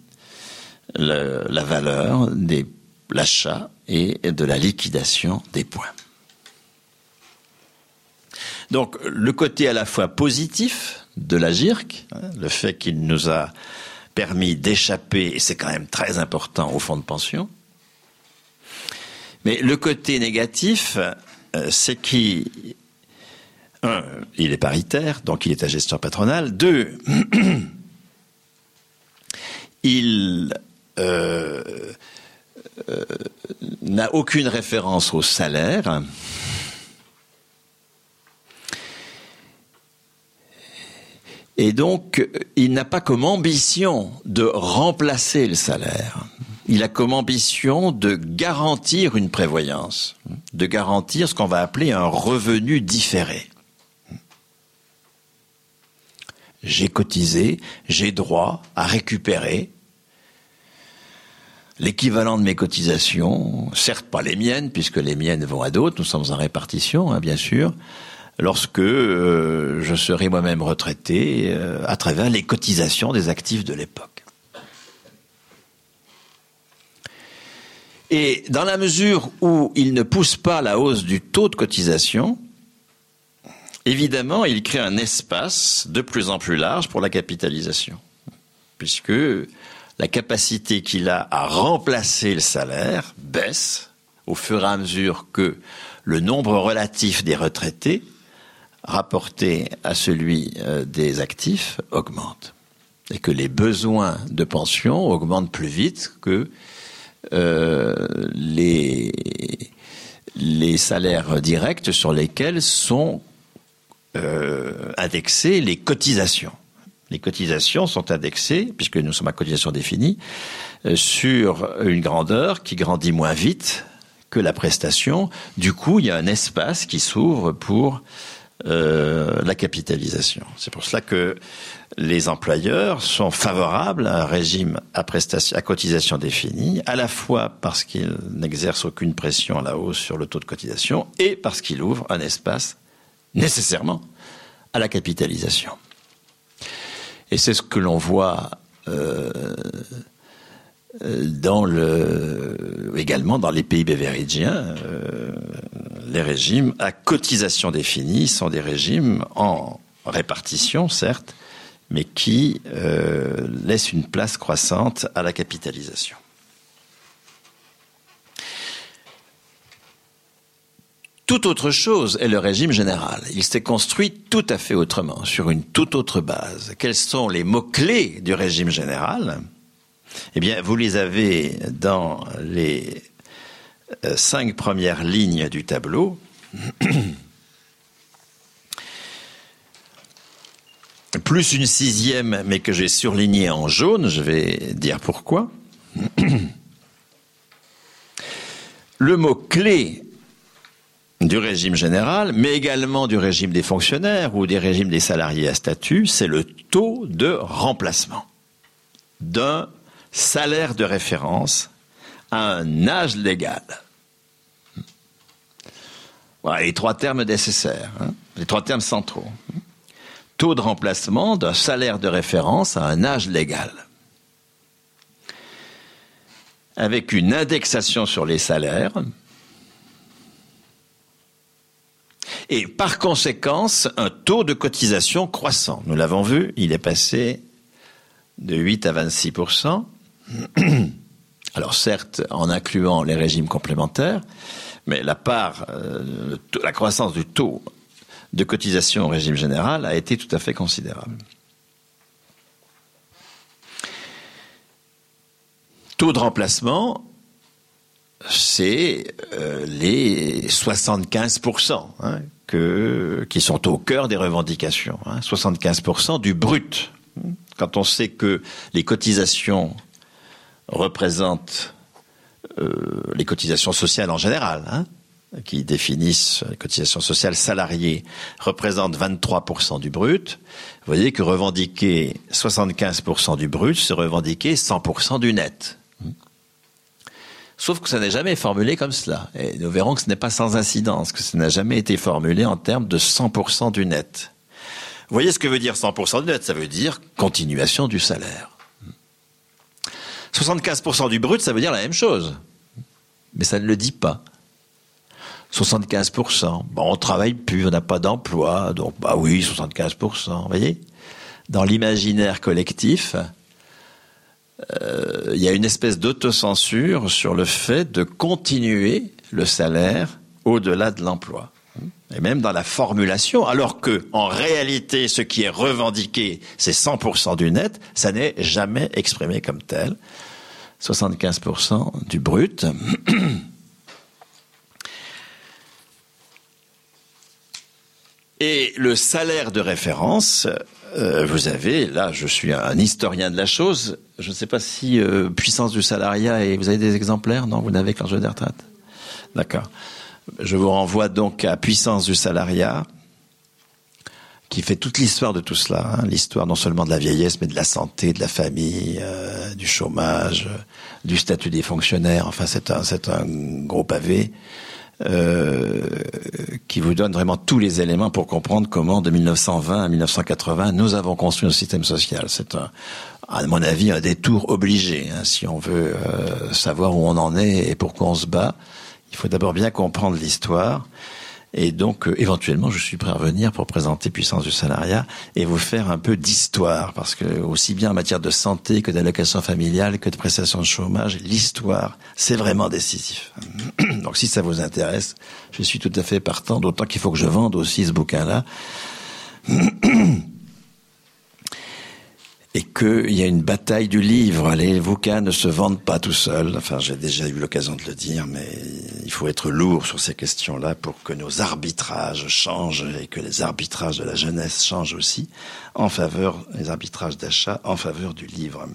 la valeur de l'achat et de la liquidation des points. Donc le côté à la fois positif de la GIRC, hein, le fait qu'il nous a permis d'échapper, et c'est quand même très important au fonds de pension, mais le côté négatif, euh, c'est qu'il il est paritaire, donc il est à gestion patronale. Deux, il euh, euh, n'a aucune référence au salaire. Et donc, il n'a pas comme ambition de remplacer le salaire. Il a comme ambition de garantir une prévoyance, de garantir ce qu'on va appeler un revenu différé. J'ai cotisé, j'ai droit à récupérer l'équivalent de mes cotisations, certes pas les miennes, puisque les miennes vont à d'autres, nous sommes en répartition, hein, bien sûr, lorsque euh, je serai moi-même retraité euh, à travers les cotisations des actifs de l'époque. Et dans la mesure où il ne pousse pas la hausse du taux de cotisation, évidemment, il crée un espace de plus en plus large pour la capitalisation, puisque la capacité qu'il a à remplacer le salaire baisse au fur et à mesure que le nombre relatif des retraités rapporté à celui euh, des actifs augmente et que les besoins de pension augmentent plus vite que euh, les, les salaires directs sur lesquels sont euh, indexées les cotisations. Les cotisations sont indexées, puisque nous sommes à cotisation définie, euh, sur une grandeur qui grandit moins vite que la prestation. Du coup, il y a un espace qui s'ouvre pour euh, la capitalisation. C'est pour cela que les employeurs sont favorables à un régime à, à cotisation définie, à la fois parce qu'il n'exerce aucune pression à la hausse sur le taux de cotisation et parce qu'il ouvre un espace nécessairement à la capitalisation. Et c'est ce que l'on voit euh, le, également dans les pays beveridgiens. Euh, les régimes à cotisation définie sont des régimes en répartition, certes, mais qui euh, laissent une place croissante à la capitalisation. Tout autre chose est le régime général. Il s'est construit tout à fait autrement, sur une toute autre base. Quels sont les mots-clés du régime général? Eh bien, vous les avez dans les euh, cinq premières lignes du tableau. Plus une sixième, mais que j'ai surlignée en jaune, je vais dire pourquoi. Le mot clé du régime général, mais également du régime des fonctionnaires ou des régimes des salariés à statut, c'est le taux de remplacement d'un salaire de référence à un âge légal. Voilà les trois termes nécessaires, hein, les trois termes centraux. Taux de remplacement d'un salaire de référence à un âge légal. Avec une indexation sur les salaires, et par conséquence un taux de cotisation croissant. Nous l'avons vu, il est passé de 8 à 26% Alors certes, en incluant les régimes complémentaires, mais la part, euh, la croissance du taux de cotisation au régime général a été tout à fait considérable. Taux de remplacement, c'est euh, les 75% hein, qui sont au cœur des revendications. Hein, 75% du brut. Quand on sait que les cotisations représentent euh, les cotisations sociales en général, hein, qui définissent les cotisations sociales salariées, représentent 23% du brut. Vous voyez que revendiquer 75% du brut, c'est revendiquer 100% du net. Sauf que ça n'est jamais formulé comme cela. Et nous verrons que ce n'est pas sans incidence, que ça n'a jamais été formulé en termes de 100% du net. Vous voyez ce que veut dire 100% du net? Ça veut dire continuation du salaire. 75% du brut, ça veut dire la même chose. Mais ça ne le dit pas. 75%. Bon, on travaille plus, on n'a pas d'emploi, donc bah oui, 75%. Vous voyez? Dans l'imaginaire collectif, euh, il y a une espèce d'autocensure sur le fait de continuer le salaire au-delà de l'emploi. Et même dans la formulation, alors que, en réalité, ce qui est revendiqué, c'est 100% du net, ça n'est jamais exprimé comme tel. 75% du brut. Et le salaire de référence, euh, vous avez, là, je suis un historien de la chose. Je ne sais pas si euh, puissance du salariat et vous avez des exemplaires, non Vous n'avez que l'enjeu des retraites. D'accord. Je vous renvoie donc à puissance du salariat, qui fait toute l'histoire de tout cela, hein. l'histoire non seulement de la vieillesse, mais de la santé, de la famille, euh, du chômage, du statut des fonctionnaires. Enfin, c'est un, c'est un gros pavé. Euh, qui vous donne vraiment tous les éléments pour comprendre comment, de 1920 à 1980, nous avons construit notre système social. C'est un, à mon avis, un détour obligé. Hein, si on veut euh, savoir où on en est et pourquoi on se bat, il faut d'abord bien comprendre l'histoire. Et donc, euh, éventuellement, je suis prêt à revenir pour présenter Puissance du salariat et vous faire un peu d'histoire, parce que aussi bien en matière de santé que d'allocation familiale que de prestations de chômage, l'histoire, c'est vraiment décisif. Donc, si ça vous intéresse, je suis tout à fait partant, d'autant qu'il faut que je vende aussi ce bouquin-là. et qu'il y a une bataille du livre. Les bouquins ne se vendent pas tout seuls. Enfin, j'ai déjà eu l'occasion de le dire, mais il faut être lourd sur ces questions-là pour que nos arbitrages changent et que les arbitrages de la jeunesse changent aussi en faveur, les arbitrages d'achat en faveur du livre.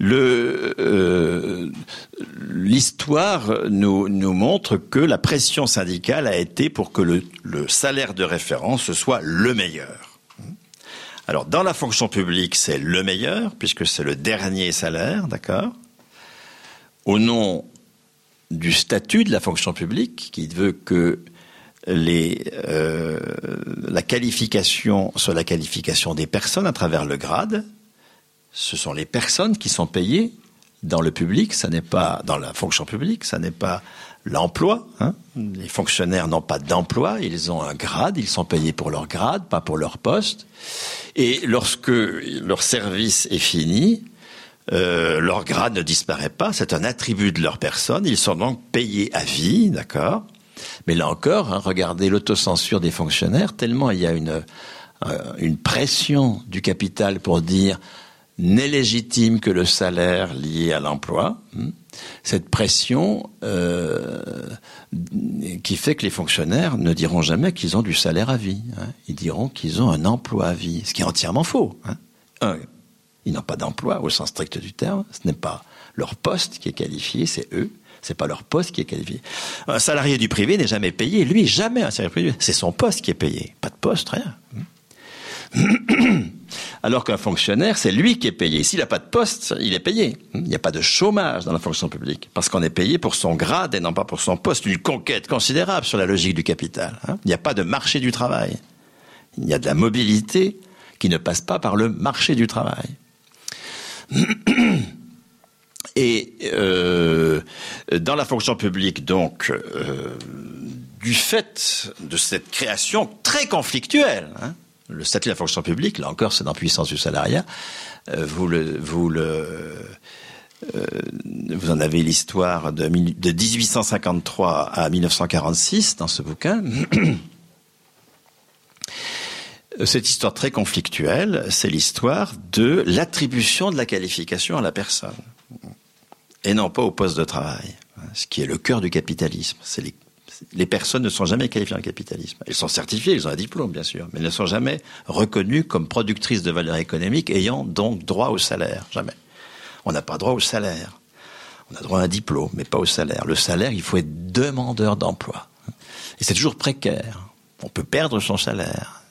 Euh, l'histoire nous, montre que la pression syndicale a été pour que le salaire de référence soit le meilleur. Alors, dans la fonction publique, c'est le meilleur, puisque c'est le dernier salaire, d'accord? Au nom du statut de la fonction publique, qui veut que euh, la qualification soit la qualification des personnes à travers le grade, ce sont les personnes qui sont payées dans le public, ça n'est pas dans la fonction publique, ça n'est pas l'emploi. Hein. Les fonctionnaires n'ont pas d'emploi, ils ont un grade, ils sont payés pour leur grade, pas pour leur poste. Et lorsque leur service est fini, euh, leur grade ne disparaît pas, c'est un attribut de leur personne, ils sont donc payés à vie, d'accord Mais là encore, hein, regardez l'autocensure des fonctionnaires, tellement il y a une, euh, une pression du capital pour dire n'est légitime que le salaire lié à l'emploi. Hein cette pression euh, qui fait que les fonctionnaires ne diront jamais qu'ils ont du salaire à vie. Hein. Ils diront qu'ils ont un emploi à vie, ce qui est entièrement faux. Hein. Un, ils n'ont pas d'emploi au sens strict du terme. Ce n'est pas leur poste qui est qualifié, c'est eux. C'est pas leur poste qui est qualifié. Un salarié du privé n'est jamais payé. Lui, jamais un salarié privé. C'est son poste qui est payé. Pas de poste, rien. Alors qu'un fonctionnaire, c'est lui qui est payé. S'il n'a pas de poste, il est payé. Il n'y a pas de chômage dans la fonction publique. Parce qu'on est payé pour son grade et non pas pour son poste. Une conquête considérable sur la logique du capital. Hein. Il n'y a pas de marché du travail. Il y a de la mobilité qui ne passe pas par le marché du travail. Et euh, dans la fonction publique, donc, euh, du fait de cette création très conflictuelle, hein, le statut de la fonction publique, là encore, c'est dans puissance du salariat. Euh, vous vous euh, vous en avez l'histoire de, de 1853 à 1946 dans ce bouquin. Cette histoire très conflictuelle, c'est l'histoire de l'attribution de la qualification à la personne et non pas au poste de travail, ce qui est le cœur du capitalisme. C'est les les personnes ne sont jamais qualifiées en capitalisme. Elles sont certifiées, elles ont un diplôme, bien sûr, mais elles ne sont jamais reconnues comme productrices de valeur économique, ayant donc droit au salaire. Jamais. On n'a pas droit au salaire. On a droit à un diplôme, mais pas au salaire. Le salaire, il faut être demandeur d'emploi. Et c'est toujours précaire. On peut perdre son salaire.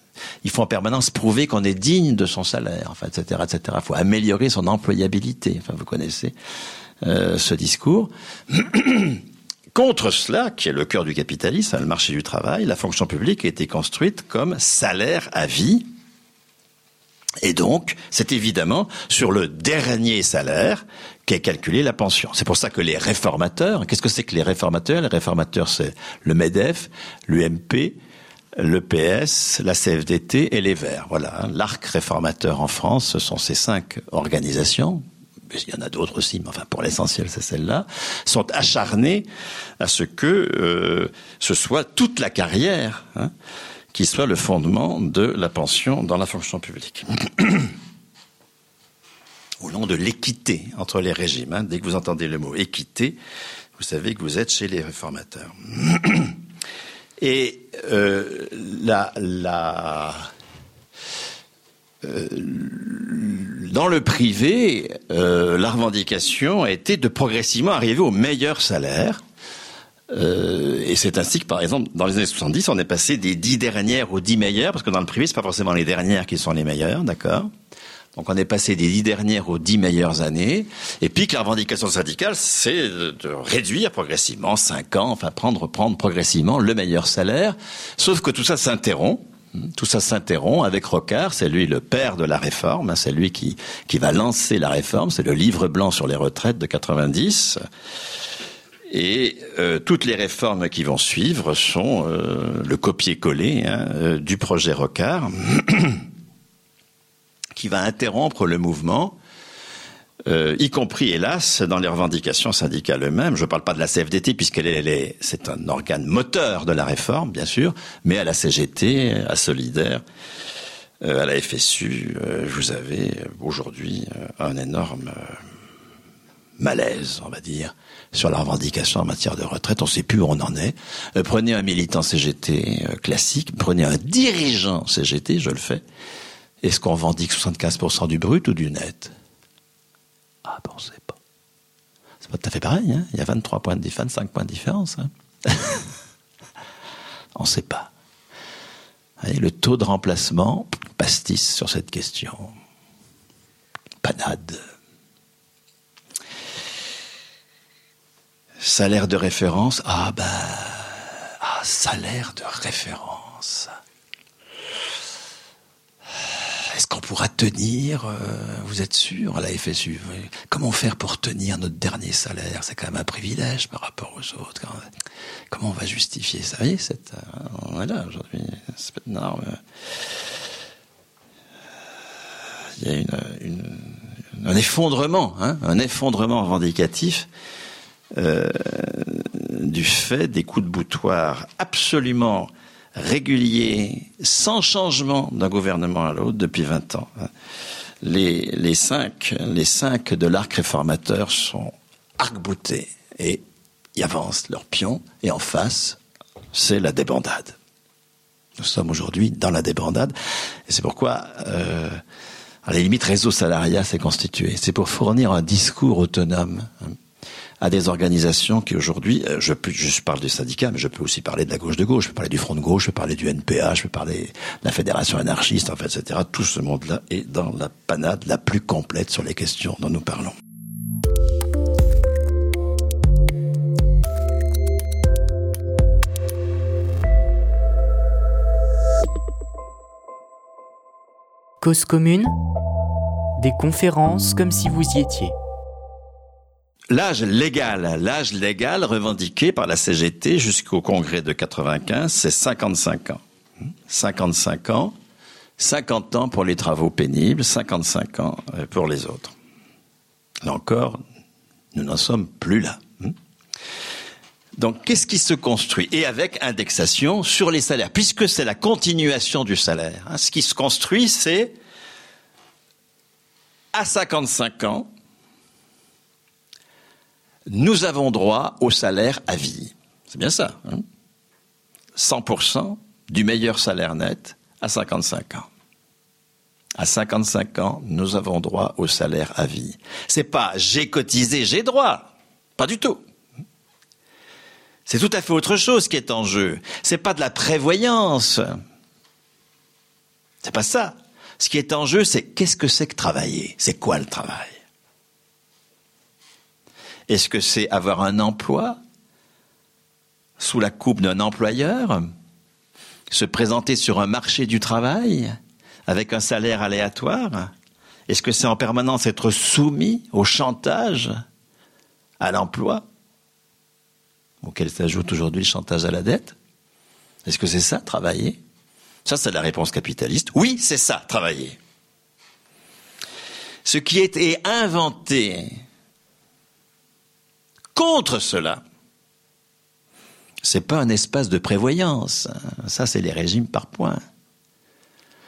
Il faut en permanence prouver qu'on est digne de son salaire, enfin, etc., etc. Il faut améliorer son employabilité. Enfin, vous connaissez euh, ce discours. Contre cela, qui est le cœur du capitalisme, le marché du travail, la fonction publique a été construite comme salaire à vie. Et donc, c'est évidemment sur le dernier salaire qu'est calculée la pension. C'est pour ça que les réformateurs, qu'est-ce que c'est que les réformateurs? Les réformateurs, c'est le MEDEF, l'UMP, le PS, la CFDT et les Verts. Voilà, l'arc réformateur en France, ce sont ces cinq organisations il y en a d'autres aussi, mais enfin pour l'essentiel c'est celle-là, sont acharnés à ce que euh, ce soit toute la carrière hein, qui soit le fondement de la pension dans la fonction publique. Au nom de l'équité entre les régimes. Hein. Dès que vous entendez le mot équité, vous savez que vous êtes chez les réformateurs. Et euh, la, la dans le privé, euh, la revendication a été de progressivement arriver au meilleur salaire. Euh, et c'est ainsi que, par exemple, dans les années 70, on est passé des dix dernières aux dix meilleures, parce que dans le privé, c'est pas forcément les dernières qui sont les meilleures, d'accord? Donc on est passé des dix dernières aux dix meilleures années, et puis que la revendication syndicale, c'est de réduire progressivement, cinq ans, enfin prendre, prendre progressivement le meilleur salaire, sauf que tout ça s'interrompt, tout ça s'interrompt avec Rocard, c'est lui le père de la réforme, hein, c'est lui qui, va lancer la réforme, c'est le livre blanc sur les retraites de 90. Et euh, toutes les réformes qui vont suivre sont euh, le copier-coller hein, euh, du projet Rocard, qui va interrompre le mouvement, y compris, hélas, dans les revendications syndicales eux-mêmes. Je ne parle pas de la CFDT, puisqu'elle est, c'est un organe moteur de la réforme, bien sûr, mais à la CGT, à Solidaire, à la FSU, vous avez aujourd'hui un énorme malaise, on va dire, sur la revendication en matière de retraite. On ne sait plus où on en est. Euh, prenez un militant CGT euh, classique, prenez un dirigeant CGT, je le fais. Est-ce qu'on revendique 75% du brut ou du net? Ah ben on sait pas. C'est pas tout à fait pareil. Hein Il y a 23 points de différence, 5 points de différence. Hein on ne sait pas. le taux de remplacement, pastis sur cette question. Panade. Salaire de référence Ah ben, ah, salaire de référence. Est-ce qu'on pourra tenir euh, Vous êtes sûr à la FSU Comment faire pour tenir notre dernier salaire? C'est quand même un privilège par rapport aux autres. Comment on va justifier ça? Vous voyez, cette, euh, voilà, aujourd'hui, c'est énorme. Il y a un effondrement, hein, un effondrement revendicatif euh, du fait des coups de boutoir absolument réguliers, sans changement d'un gouvernement à l'autre depuis 20 ans. Les, les, cinq, les cinq de l'arc réformateur sont arc-boutés et y avancent leurs pions, et en face, c'est la débandade. Nous sommes aujourd'hui dans la débandade, et c'est pourquoi, euh, à la limite, Réseau Salariat s'est constitué. C'est pour fournir un discours autonome, à des organisations qui aujourd'hui, euh, je, je parle des syndicats, mais je peux aussi parler de la gauche de gauche, je peux parler du Front de gauche, je peux parler du NPA, je peux parler de la Fédération anarchiste, en fait, etc. Tout ce monde-là est dans la panade la plus complète sur les questions dont nous parlons. Cause commune, des conférences comme si vous y étiez. L'âge légal, l'âge légal revendiqué par la CGT jusqu'au congrès de 95, c'est 55 ans. 55 ans, 50 ans pour les travaux pénibles, 55 ans euh, pour les autres. Là encore, nous n'en sommes plus là. Donc, qu'est-ce qui se construit? Et avec indexation sur les salaires, puisque c'est la continuation du salaire. Hein, ce qui se construit, c'est à 55 ans, nous avons droit au salaire à vie. C'est bien ça. 100% hein. du meilleur salaire net à 55 ans. À 55 ans, nous avons droit au salaire à vie. C'est pas j'ai cotisé, j'ai droit. Pas du tout. C'est tout à fait autre chose qui est en jeu. C'est pas de la prévoyance. C'est pas ça. Ce qui est en jeu, c'est qu'est-ce que c'est que travailler? C'est quoi le travail? Est-ce que c'est avoir un emploi sous la coupe d'un employeur, se présenter sur un marché du travail avec un salaire aléatoire? Est-ce que c'est en permanence être soumis au chantage à l'emploi auquel s'ajoute aujourd'hui le chantage à la dette? Est-ce que c'est ça, travailler? Ça, c'est la réponse capitaliste. Oui, c'est ça, travailler. Ce qui été inventé contre cela. C'est pas un espace de prévoyance. Ça, c'est les régimes par points.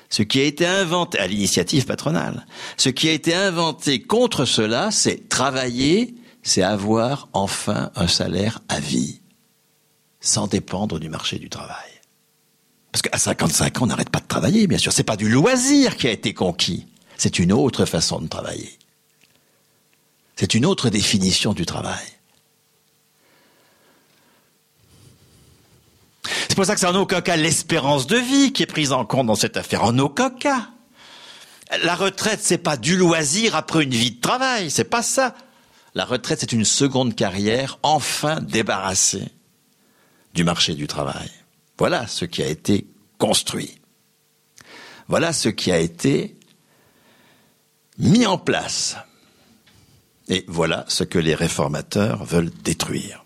Ce qui a été inventé à l'initiative patronale, ce qui a été inventé contre cela, c'est travailler, c'est avoir enfin un salaire à vie, sans dépendre du marché du travail. Parce qu'à 55 ans, on n'arrête pas de travailler, bien sûr. C'est pas du loisir qui a été conquis. C'est une autre façon de travailler. C'est une autre définition du travail. C'est pour ça que c'est en aucun cas l'espérance de vie qui est prise en compte dans cette affaire. En aucun cas. La retraite, c'est pas du loisir après une vie de travail. C'est pas ça. La retraite, c'est une seconde carrière enfin débarrassée du marché du travail. Voilà ce qui a été construit. Voilà ce qui a été mis en place. Et voilà ce que les réformateurs veulent détruire.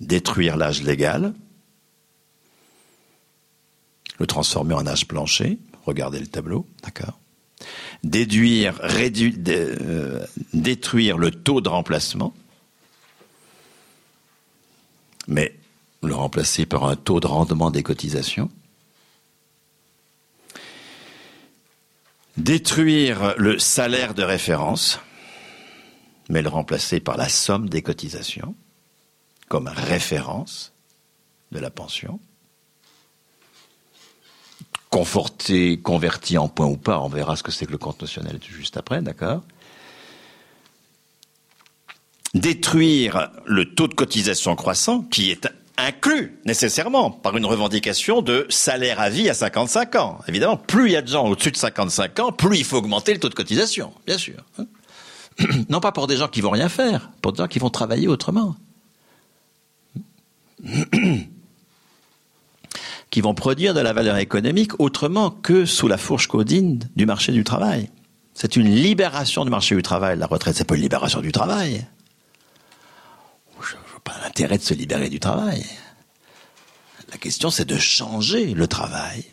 Détruire l'âge légal, le transformer en âge plancher, regardez le tableau, d'accord euh, détruire le taux de remplacement, mais le remplacer par un taux de rendement des cotisations. Détruire le salaire de référence, mais le remplacer par la somme des cotisations comme référence de la pension. Conforté, converti en point ou pas, on verra ce que c'est que le compte notionnel juste après, d'accord? Détruire le taux de cotisation croissant qui est inclus nécessairement par une revendication de salaire à vie à 55 ans. Évidemment, plus il y a de gens au-dessus de 55 ans, plus il faut augmenter le taux de cotisation, bien sûr. Hein. non pas pour des gens qui vont rien faire, pour des gens qui vont travailler autrement. qui vont produire de la valeur économique autrement que sous la fourche codine du marché du travail. C'est une libération du marché du travail. La retraite, c'est pas une libération du travail. Je vois pas l'intérêt de se libérer du travail. La question, c'est de changer le travail,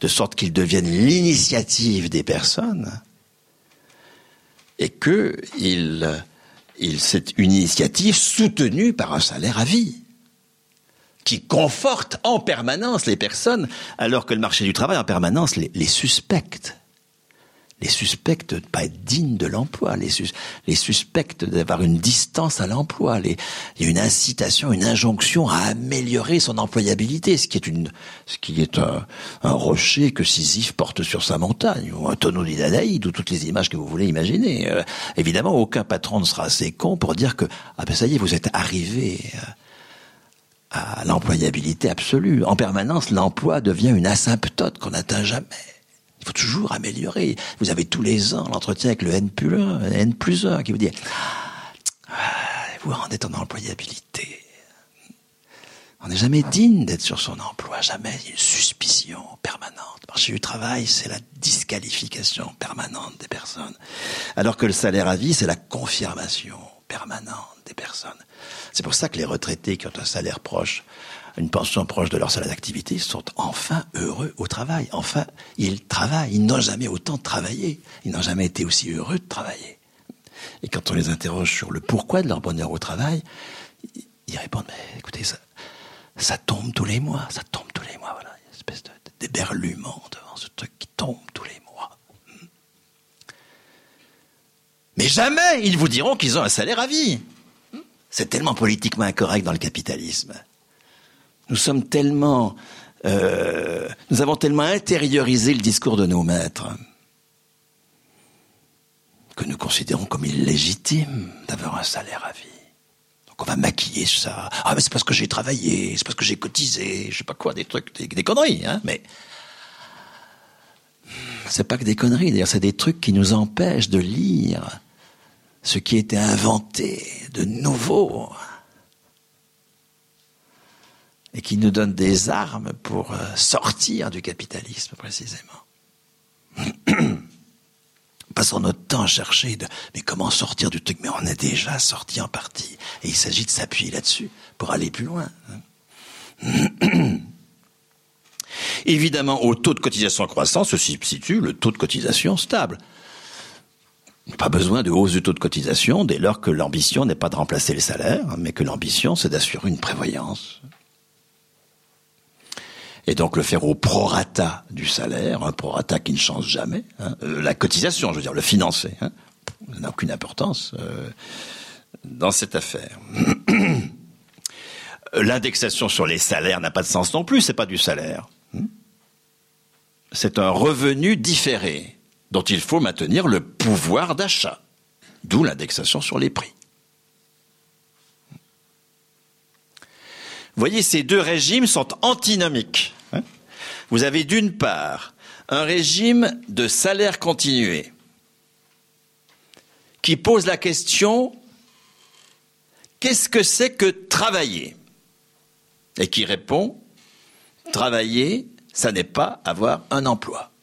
de sorte qu'il devienne l'initiative des personnes et que il, c'est une initiative soutenue par un salaire à vie qui conforte en permanence les personnes, alors que le marché du travail en permanence les, suspecte. Les suspecte de ne pas être dignes de l'emploi, les, suspecte d'avoir une distance à l'emploi, il y a une incitation, une injonction à améliorer son employabilité, ce qui est, un rocher que Sisyphe porte sur sa montagne, ou un tonneau d'Idanaïde, ou toutes les images que vous voulez imaginer. Euh, évidemment, aucun patron ne sera assez con pour dire que, ah ben ça y est, vous êtes arrivé... Euh, à l'employabilité absolue. En permanence, l'emploi devient une asymptote qu'on n'atteint jamais. Il faut toujours améliorer. Vous avez tous les ans l'entretien avec le N plus 1, N plus 1 qui vous dit ah, vous rendez en employabilité. On n'est jamais digne d'être sur son emploi, jamais. Il y a une suspicion permanente. Le marché du travail, c'est la disqualification permanente des personnes. Alors que le salaire à vie, c'est la confirmation permanente des personnes. C'est pour ça que les retraités qui ont un salaire proche, une pension proche de leur salaire d'activité, sont enfin heureux au travail. Enfin, ils travaillent. Ils n'ont jamais autant travaillé. Ils n'ont jamais été aussi heureux de travailler. Et quand on les interroge sur le pourquoi de leur bonheur au travail, ils répondent, mais écoutez, ça, ça tombe tous les mois, ça tombe tous les mois, voilà. Une espèce d'éberlument devant ce truc qui tombe tous les mois. Mais jamais ils vous diront qu'ils ont un salaire à vie. C'est tellement politiquement incorrect dans le capitalisme. Nous sommes tellement, euh, nous avons tellement intériorisé le discours de nos maîtres que nous considérons comme illégitime d'avoir un salaire à vie. Donc on va maquiller ça. Ah mais c'est parce que j'ai travaillé, c'est parce que j'ai cotisé, je sais pas quoi, des trucs, des, des conneries, hein. Mais c'est pas que des conneries. D'ailleurs, c'est des trucs qui nous empêchent de lire ce qui était inventé de nouveau et qui nous donne des armes pour euh, sortir du capitalisme précisément. Passons notre temps à chercher de mais comment sortir du truc? Mais on est déjà sorti en partie et il s'agit de s'appuyer là-dessus pour aller plus loin. Évidemment, au taux de cotisation croissant se substitue le taux de cotisation stable. Pas besoin de hausse du taux de cotisation dès lors que l'ambition n'est pas de remplacer les salaires, mais que l'ambition c'est d'assurer une prévoyance. Et donc le faire au prorata du salaire, un prorata qui ne change jamais, hein, euh, la cotisation, je veux dire, le financer, hein, n'a aucune importance euh, dans cette affaire. L'indexation sur les salaires n'a pas de sens non plus, c'est pas du salaire. Hein. C'est un revenu différé dont il faut maintenir le pouvoir d'achat, d'où l'indexation sur les prix. Voyez, ces deux régimes sont antinomiques. Vous avez d'une part un régime de salaire continué qui pose la question qu'est-ce que c'est que travailler? Et qui répond travailler, ça n'est pas avoir un emploi.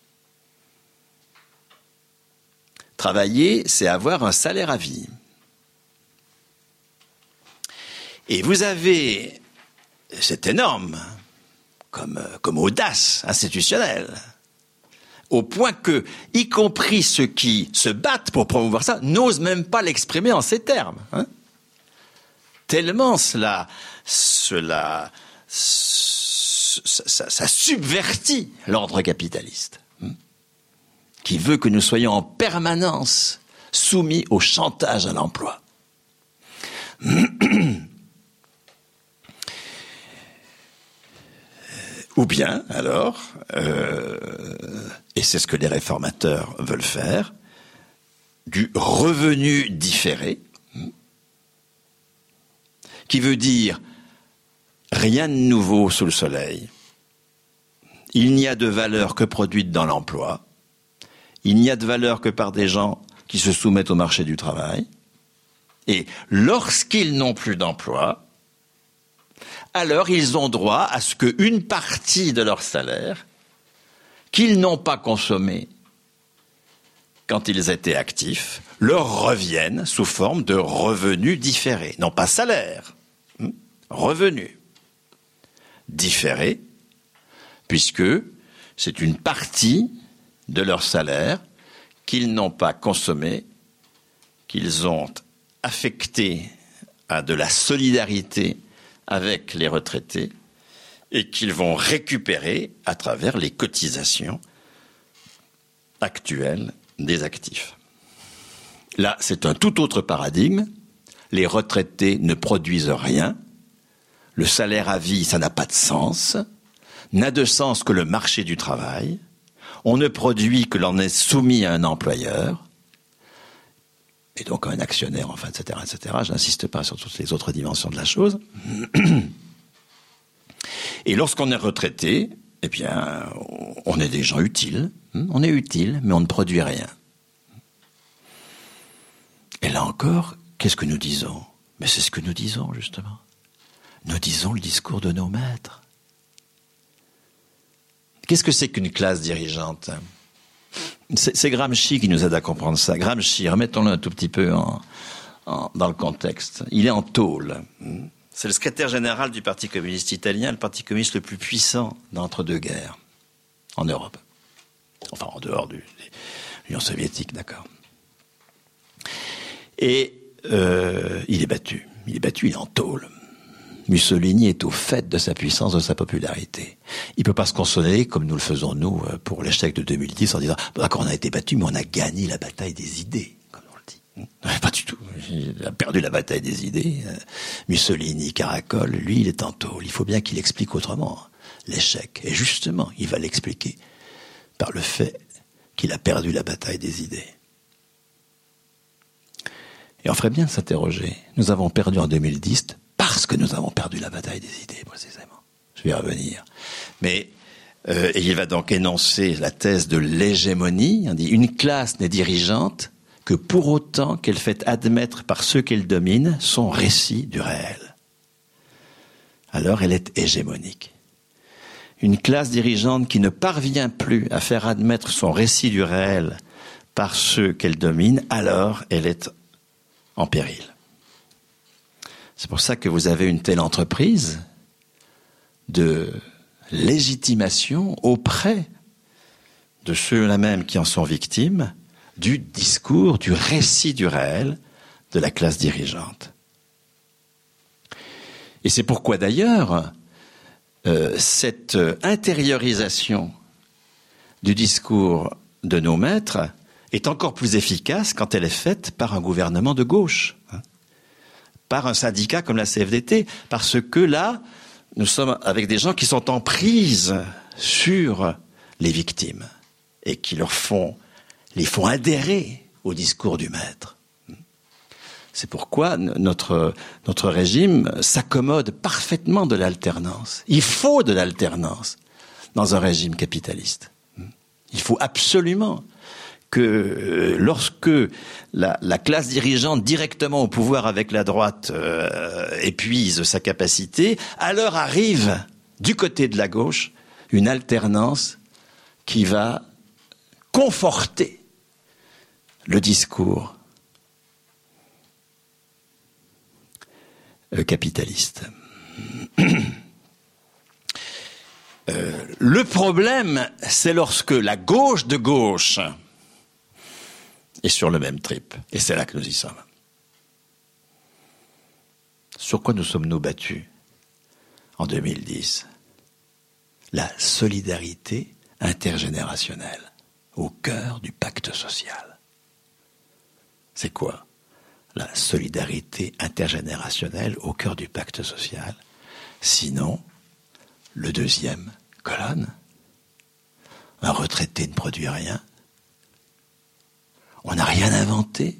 Travailler, c'est avoir un salaire à vie. Et vous avez, c'est énorme, comme, comme audace institutionnelle, au point que, y compris ceux qui se battent pour promouvoir ça, n'osent même pas l'exprimer en ces termes. Hein. Tellement cela, cela, ça, subvertit l'ordre capitaliste, qui veut que nous soyons en permanence soumis au chantage à l'emploi. Ou bien, alors, euh, et c'est ce que les réformateurs veulent faire, du revenu différé, qui veut dire rien de nouveau sous le soleil. Il n'y a de valeur que produite dans l'emploi. Il n'y a de valeur que par des gens qui se soumettent au marché du travail. Et lorsqu'ils n'ont plus d'emploi, alors ils ont droit à ce qu'une partie de leur salaire, qu'ils n'ont pas consommé quand ils étaient actifs, leur revienne sous forme de revenus différés. Non pas salaire, hmm, revenus différés, puisque c'est une partie de leur salaire qu'ils n'ont pas consommé, qu'ils ont affecté à de la solidarité avec les retraités et qu'ils vont récupérer à travers les cotisations actuelles des actifs. Là, c'est un tout autre paradigme. Les retraités ne produisent rien. Le salaire à vie, ça n'a pas de sens. N'a de sens que le marché du travail. On ne produit que l'on est soumis à un employeur et donc un actionnaire, enfin, etc., etc. J'insiste pas sur toutes les autres dimensions de la chose. Et lorsqu'on est retraité, eh bien, on est des gens utiles. Hmm, on est utile, mais on ne produit rien. Et là encore, qu'est-ce que nous disons? Mais c'est ce que nous disons, justement. Nous disons le discours de nos maîtres. Qu'est-ce que c'est qu'une classe dirigeante? C'est Gramsci qui nous aide à comprendre ça. Gramsci, remettons-le un tout petit peu dans le contexte. Il est en tôle. C'est le secrétaire général du Parti communiste italien, le parti communiste le plus puissant d'entre-deux guerres en Europe. Enfin, en dehors de l'Union soviétique, d'accord. Et euh, il est battu. Il est battu, il est en tôle. Mussolini est au fait de sa puissance, de sa popularité. Il peut pas se consoler comme nous le faisons nous euh, pour l'échec de 2010 en disant d'accord on a été battu mais on a gagné la bataille des idées comme on le dit. Hmm. Pas du tout. Il a perdu la bataille des idées. Euh, Mussolini caracole, lui il est en tôle. Il faut bien qu'il explique autrement hein, l'échec. Et justement, il va l'expliquer par le fait qu'il a perdu la bataille des idées. Et on ferait bien s'interroger. Nous avons perdu en 2010 parce que nous avons perdu la bataille des idées, précisément. Je vais y revenir. Mais euh, il va donc énoncer la thèse de l'hégémonie. On dit une classe n'est dirigeante que pour autant qu'elle fait admettre par ceux qu'elle domine son récit du réel. Alors elle est hégémonique. Une classe dirigeante qui ne parvient plus à faire admettre son récit du réel par ceux qu'elle domine, alors elle est en péril. C'est pour ça que vous avez une telle entreprise de légitimation auprès de ceux-là même qui en sont victimes du discours, du récit du réel de la classe dirigeante. Et c'est pourquoi d'ailleurs euh, cette intériorisation du discours de nos maîtres est encore plus efficace quand elle est faite par un gouvernement de gauche. Hein par un syndicat comme la CFDT, parce que là, nous sommes avec des gens qui sont en prise sur les victimes et qui leur font, les font adhérer au discours du maître. C'est pourquoi notre, notre régime s'accommode parfaitement de l'alternance. Il faut de l'alternance dans un régime capitaliste. Il faut absolument que euh, lorsque la, classe dirigeante directement au pouvoir avec la droite euh, épuise sa capacité, alors arrive du côté de la gauche une alternance qui va conforter le discours euh, capitaliste. Le problème, c'est lorsque la gauche de gauche est sur le même trip. Et c'est là que nous y sommes. Sur quoi nous sommes-nous battus en 2010 La solidarité intergénérationnelle au cœur du pacte social. C'est quoi? La solidarité intergénérationnelle au cœur du pacte social Sinon, le deuxième colonne, un retraité ne produit rien. On n'a rien inventé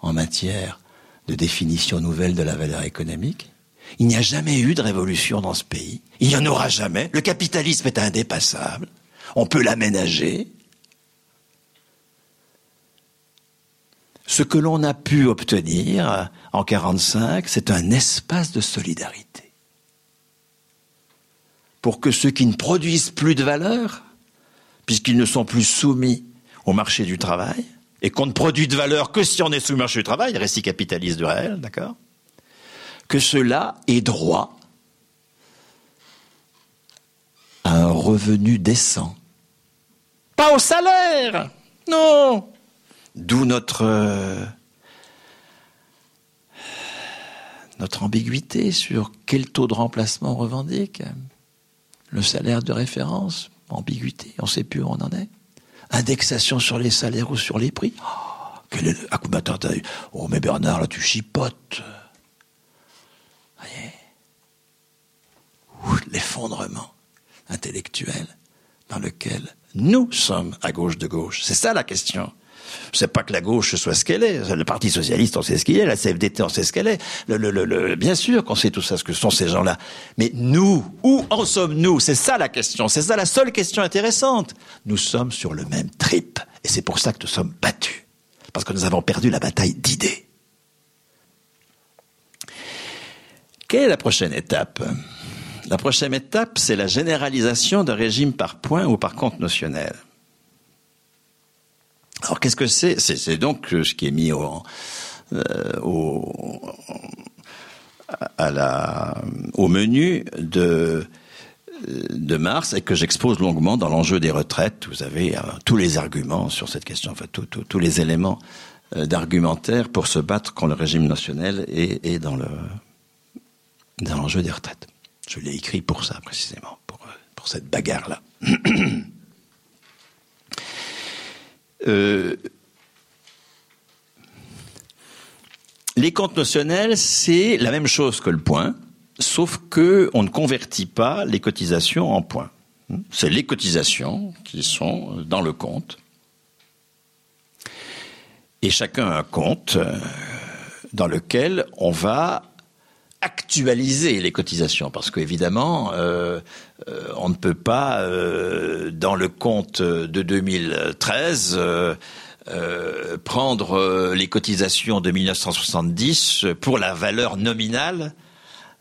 en matière de définition nouvelle de la valeur économique. Il n'y a jamais eu de révolution dans ce pays. Il n'y en aura jamais. Le capitalisme est indépassable. On peut l'aménager. Ce que l'on a pu obtenir en 45, c'est un espace de solidarité. Pour que ceux qui ne produisent plus de valeur, puisqu'ils ne sont plus soumis au marché du travail, et qu'on ne produit de valeur que si on est sous le marché du travail, récit capitaliste du réel, d'accord? Que cela ait droit à un revenu décent. Pas au salaire Non D'où notre. Euh, notre ambiguïté sur quel taux de remplacement on revendique. Le salaire de référence, ambiguïté, on ne sait plus où on en est indexation sur les salaires ou sur les prix. Oh, quel est le... Ah, oh, mais Bernard, là, tu chipotes. L'effondrement intellectuel dans lequel nous sommes à gauche de gauche. C'est ça la question. C'est pas que la gauche soit ce qu'elle est. Le Parti socialiste, on sait ce qu'il est. La CFDT, on sait ce qu'elle est. Le, bien sûr qu'on sait tout ça, ce que sont ces gens-là. Mais nous, où en sommes-nous? C'est ça la question. C'est ça la seule question intéressante. Nous sommes sur le même trip. Et c'est pour ça que nous sommes battus. Parce que nous avons perdu la bataille d'idées. Quelle est la prochaine étape? La prochaine étape, c'est la généralisation d'un régime par points ou par compte notionnel. Alors qu'est-ce que c'est? C'est donc ce qui est mis au, euh, menu de mars et que j'expose longuement dans l'enjeu des retraites. Vous avez euh, tous les arguments sur cette question, enfin tous les éléments euh, d'argumentaire pour se battre contre le régime national et, et dans le dans l'enjeu des retraites. Je l'ai écrit pour ça précisément, pour, pour cette bagarre là. Euh, les comptes notionnels, c'est la même chose que le point, sauf que on ne convertit pas les cotisations en points. C'est les cotisations qui sont dans le compte. Et chacun a un compte euh, dans lequel on va actualiser les cotisations parce qu'évidemment euh, euh, on ne peut pas euh, dans le compte de 2013 euh, euh, prendre les cotisations de 1970 pour la valeur nominale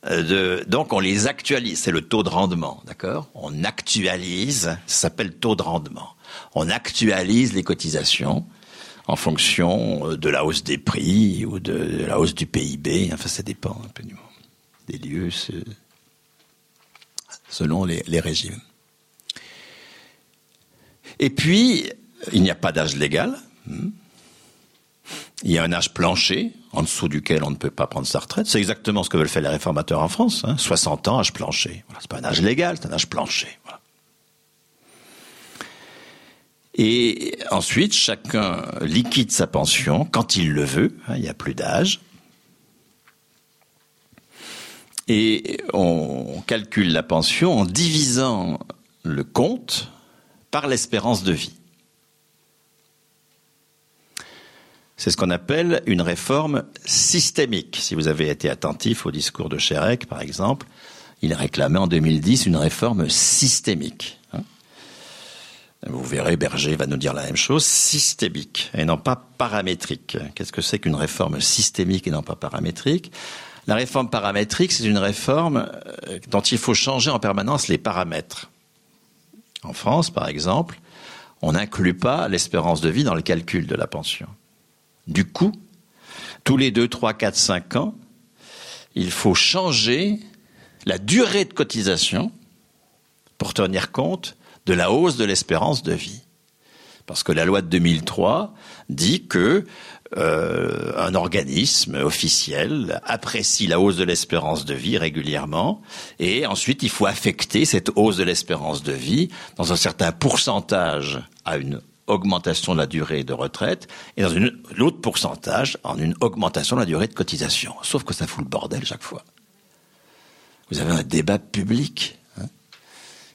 de, donc on les actualise, c'est le taux de rendement, d'accord? On actualise, ça s'appelle taux de rendement. On actualise les cotisations en fonction de la hausse des prix ou de, de la hausse du PIB, enfin ça dépend un peu du monde des lieux selon les, régimes. Et puis, il n'y a pas d'âge légal. Hmm. Il y a un âge plancher, en dessous duquel on ne peut pas prendre sa retraite. C'est exactement ce que veulent faire les réformateurs en France. 60 hein. ans, âge plancher. Voilà, c'est pas un âge légal, c'est un âge plancher. Et ensuite, chacun liquide sa pension quand il le veut. Hein, il n'y a plus d'âge et on calcule la pension en divisant le compte par l'espérance de vie. C'est ce qu'on appelle une réforme systémique. Si vous avez été attentif au discours de Chérec, par exemple, il réclamait en 2010 une réforme systémique. Hein. Vous verrez, Berger va nous dire la même chose, systémique et non pas paramétrique. Qu'est-ce que c'est qu'une réforme systémique et non pas paramétrique? La réforme paramétrique, c'est une réforme euh, dont il faut changer en permanence les paramètres. En France, par exemple, on n'inclut pas l'espérance de vie dans le calcul de la pension. Du coup, tous les 2, 3, 4, 5 ans, il faut changer la durée de cotisation pour tenir compte de la hausse de l'espérance de vie. Parce que la loi de 2003 dit que euh, un organisme officiel apprécie la hausse de l'espérance de vie régulièrement et ensuite il faut affecter cette hausse de l'espérance de vie dans un certain pourcentage à une augmentation de la durée de retraite et dans l'autre pourcentage en une augmentation de la durée de cotisation. Sauf que ça fout le bordel chaque fois. Vous avez un débat public. Hein.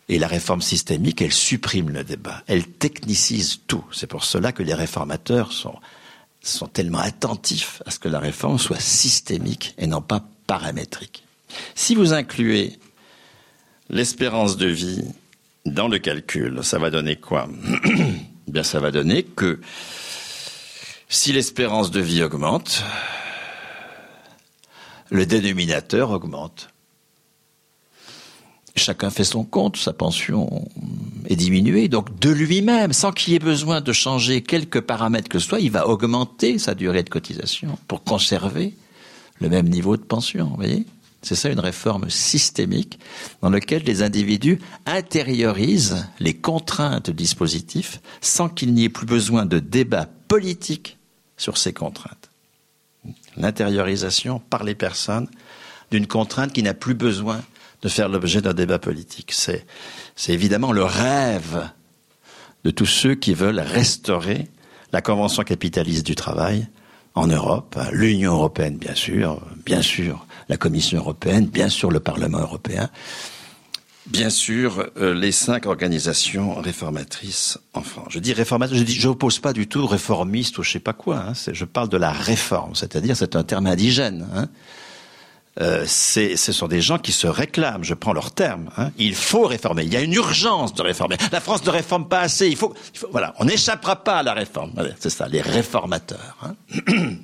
et la réforme systémique, elle supprime le débat, elle technicise tout. C'est pour cela que les réformateurs sont sont tellement attentifs à ce que la réforme soit systémique et non pas paramétrique. Si vous incluez l'espérance de vie dans le calcul, ça va donner quoi? Bien, ça va donner que si l'espérance de vie augmente, le dénominateur augmente. Chacun fait son compte, sa pension est diminuée. Donc de lui-même, sans qu'il y ait besoin de changer quelques paramètres que ce soit, il va augmenter sa durée de cotisation pour conserver le même niveau de pension. Vous voyez? C'est ça une réforme systémique dans laquelle les individus intériorisent les contraintes du dispositif sans qu'il n'y ait plus besoin de débat politique sur ces contraintes. L'intériorisation par les personnes d'une contrainte qui n'a plus besoin de faire l'objet d'un débat politique. C'est, c'est évidemment le rêve de tous ceux qui veulent restaurer la Convention capitaliste du travail en Europe, l'Union européenne bien sûr, bien sûr la Commission européenne, bien sûr le Parlement européen, bien sûr euh, les cinq organisations réformatrices en France. Je dis réformatrice, je dis, je oppose pas du tout réformiste ou je sais pas quoi. Hein, je parle de la réforme, c'est-à-dire c'est un terme indigène. Hein, euh, ce sont des gens qui se réclament, je prends leur terme. Hein. Il faut réformer. Il y a une urgence de réformer. La France ne réforme pas assez. On n'échappera pas à la réforme. C'est ça, les réformateurs. Hein.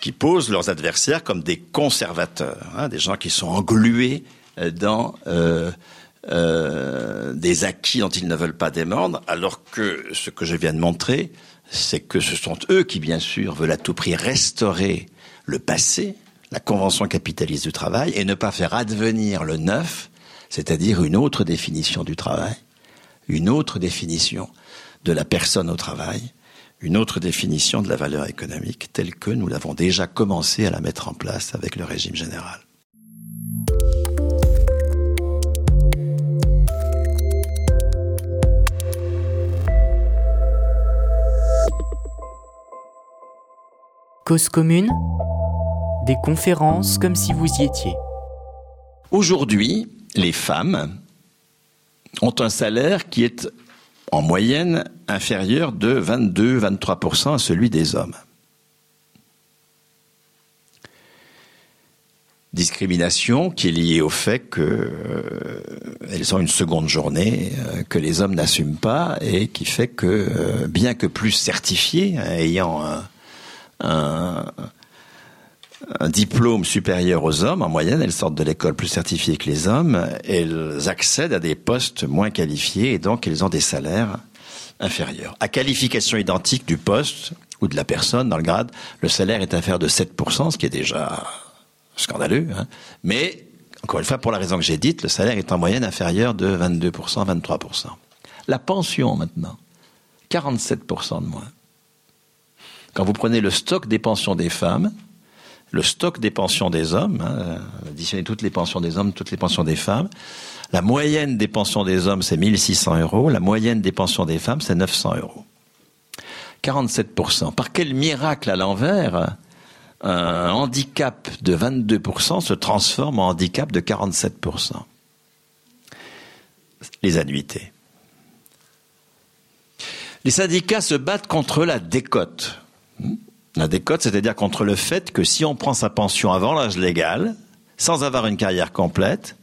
qui posent leurs adversaires comme des conservateurs, hein, des gens qui sont englués euh, dans euh, des acquis dont ils ne veulent pas démordre, alors que ce que je viens de montrer, c'est que ce sont eux qui, bien sûr, veulent à tout prix restaurer le passé, la convention capitaliste du travail, et ne pas faire advenir le neuf, c'est-à-dire une autre définition du travail, une autre définition de la personne au travail, une autre définition de la valeur économique telle que nous l'avons déjà commencé à la mettre en place avec le régime général. Cause commune, des conférences comme si vous y étiez. Aujourd'hui, les femmes ont un salaire qui est en moyenne inférieur de 22-23% à celui des hommes. Discrimination qui est liée au fait qu'elles euh, ont une seconde journée euh, que les hommes n'assument pas et qui fait que, euh, bien que plus certifiées, hein, ayant un, un, diplôme supérieur aux hommes. En moyenne, elles sortent de l'école plus certifiées que les hommes. Elles accèdent à des postes moins qualifiés et donc elles ont des salaires inférieurs. À qualification identique du poste ou de la personne dans le grade, le salaire est inférieur de 7%, ce qui est déjà scandaleux. Hein. Mais, encore une fois, pour la raison que j'ai dite, le salaire est en moyenne inférieur de 22%, 23%. La pension, maintenant, 47% de moins. Quand vous prenez le stock des pensions des femmes, le stock des pensions des hommes, hein, additionnez toutes les pensions des hommes, toutes les pensions des femmes, la moyenne des pensions des hommes, c'est 1600 euros, la moyenne des pensions des femmes, c'est 900 euros. 47%. Par quel miracle à l'envers, un handicap de 22% se transforme en handicap de 47%. Les annuités. Les syndicats se battent contre la décote. La décote, c'est-à-dire contre le fait que si on prend sa pension avant l'âge légal, sans avoir une carrière complète,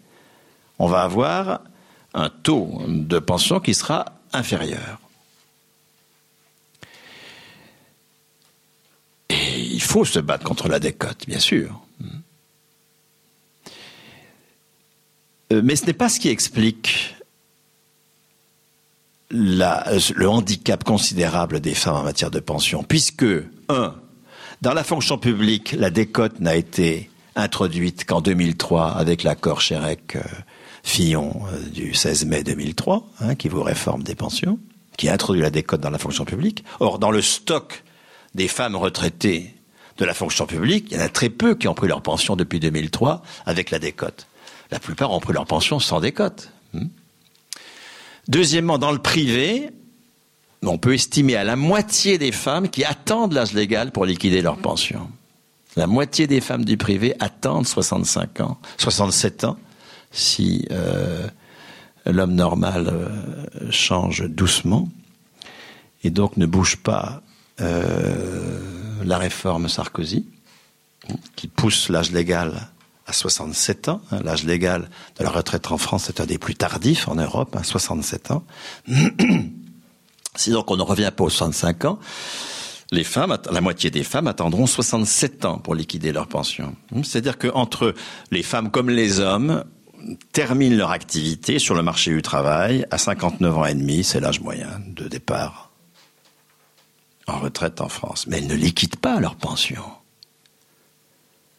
on va avoir un taux de pension qui sera inférieur. Il faut se battre contre la décote, bien sûr. Euh, mais ce n'est pas ce qui explique le handicap considérable des femmes en matière de pension, puisque, un, Dans la fonction publique, la décote n'a été introduite qu'en 2003 avec l'accord Chérec-Fillon euh, du 16 mai 2003, hein, qui vous réforme des pensions, qui introduit la décote dans la fonction publique. Or, dans le stock des femmes retraitées de la fonction publique, il y en a très peu qui ont pris leur pension depuis 2003 avec la décote. La plupart ont pris leur pension sans décote. Deuxièmement, dans le privé, on peut estimer à la moitié des femmes qui attendent l'âge légal pour liquider leur pension. La moitié des femmes du privé attendent 65 ans, 67 ans, si euh, l'homme normal euh, change doucement et donc ne bouge pas euh, la réforme Sarkozy, qui pousse l'âge légal à 67 ans. Hein, l'âge légal de la retraite en France est un des plus tardifs en Europe, à hein, 67 ans. si donc on ne revient pas aux 65 ans, la moitié des femmes attendront 67 ans pour liquider leur pension. C'est-à-dire qu'entre les femmes comme les hommes terminent leur activité sur le marché du travail à 59 ans et demi, c'est l'âge moyen de départ en retraite en France. Mais elles ne liquident pas leur pension.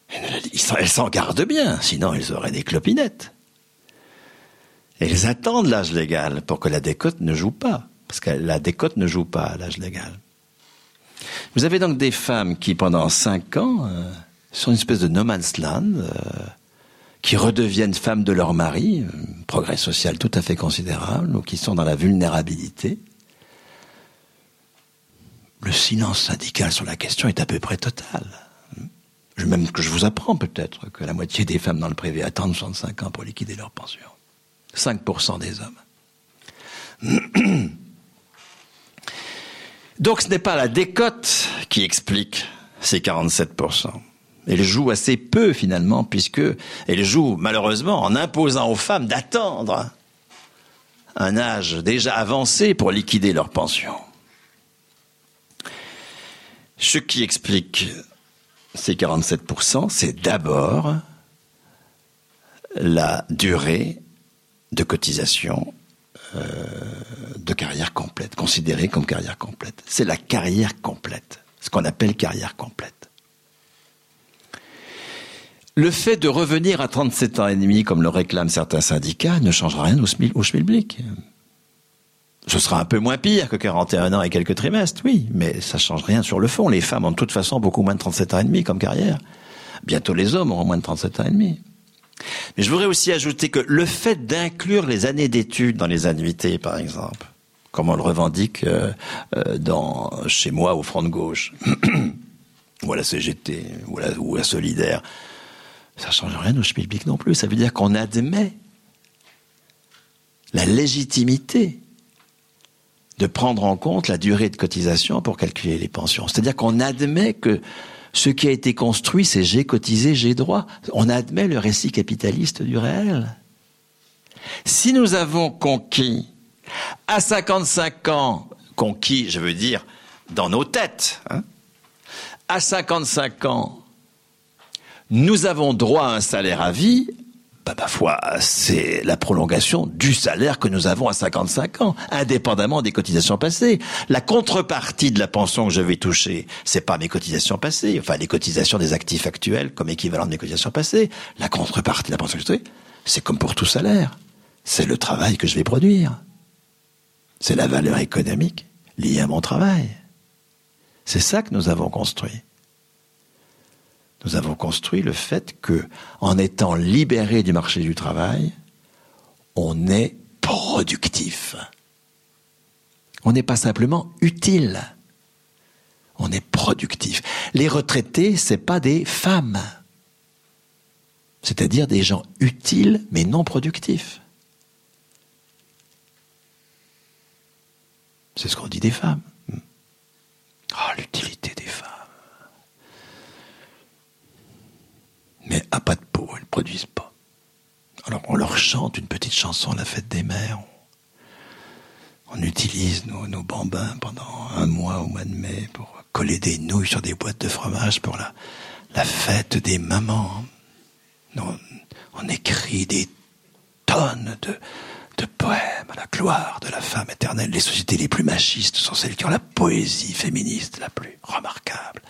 Elles s'en gardent bien, sinon elles auraient des clopinettes. Elles attendent l'âge légal pour que la décote ne joue pas, parce que la décote ne joue pas à l'âge légal. Vous avez donc des femmes qui, pendant cinq ans, euh, sont une espèce de no man's land, euh, qui redeviennent femmes de leur mari, progrès social tout à fait considérable, ou qui sont dans la vulnérabilité. Le silence syndical sur la question est à peu près total. Même que je vous apprends peut-être que la moitié des femmes dans le privé attendent 65 ans pour liquider leur pension. 5% des hommes. Donc ce n'est pas la décote qui explique ces 47%. Elle joue assez peu finalement, puisque elle joue malheureusement en imposant aux femmes d'attendre un âge déjà avancé pour liquider leur pension. Ce qui explique ces 47%, c'est d'abord la durée de cotisation euh, de carrière complète, considérée comme carrière complète. C'est la carrière complète, ce qu'on appelle carrière complète. Le fait de revenir à 37 ans et demi, comme le réclament certains syndicats, ne changera rien au, au schmilblick. Ce sera un peu moins pire que 41 ans et quelques trimestres, oui, mais ça change rien sur le fond. Les femmes ont de toute façon beaucoup moins de 37 ans et demi comme carrière. Bientôt les hommes auront moins de 37 ans et demi. Mais je voudrais aussi ajouter que le fait d'inclure les années d'études dans les annuités, par exemple, comme on le revendique euh, euh, chez moi au Front de Gauche, ou à la CGT, ou à la, Solidaire, ça change rien au Schmilblick non plus. Ça veut dire qu'on admet la légitimité de prendre en compte la durée de cotisation pour calculer les pensions. C'est-à-dire qu'on admet que ce qui a été construit, c'est j'ai cotisé, j'ai droit. On admet le récit capitaliste du réel. Si nous avons conquis à 55 ans, conquis, je veux dire, dans nos têtes, hein, à 55 ans, nous avons droit à un salaire à vie, bah, ma foi, c'est la prolongation du salaire que nous avons à 55 ans, indépendamment des cotisations passées. La contrepartie de la pension que je vais toucher, c'est pas mes cotisations passées, enfin les cotisations des actifs actuels comme équivalent de mes cotisations passées. La contrepartie de la pension que je vais c'est comme pour tout salaire. C'est le travail que je vais produire. C'est la valeur économique liée à mon travail. C'est ça que nous avons construit nous avons construit le fait que, en étant libéré du marché du travail, on est productif. On n'est pas simplement utile. On est productif. Les retraités, c'est pas des femmes. C'est-à-dire des gens utiles mais non productifs. C'est ce qu'on dit des femmes. Ah, l'utilité des femmes. Mais à pas de peau, elles produisent pas. Alors on leur chante une petite chanson à la fête des mères. On, utilise nos, bambins pendant un mois au mois de mai pour coller des nouilles sur des boîtes de fromage pour la, fête des mamans. On, on écrit des tonnes de, de poèmes à la gloire de la femme éternelle. Les sociétés les plus machistes sont celles qui ont la poésie féministe la plus remarquable.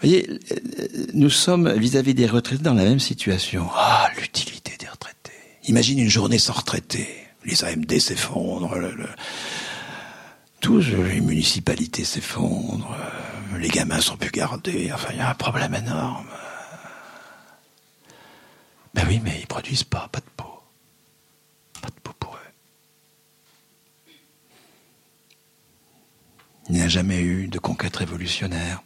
Vous voyez, nous sommes vis-à-vis des retraités dans la même situation. Ah, l'utilité des retraités. Imagine une journée sans retraités. Les AMD s'effondrent, le, les municipalités s'effondrent, les gamins sont plus gardés. Enfin, il y a un problème énorme. Ben oui, mais ils produisent pas, pas de peau. Pas de peau pour eux. Il n'y a jamais eu de conquête révolutionnaire.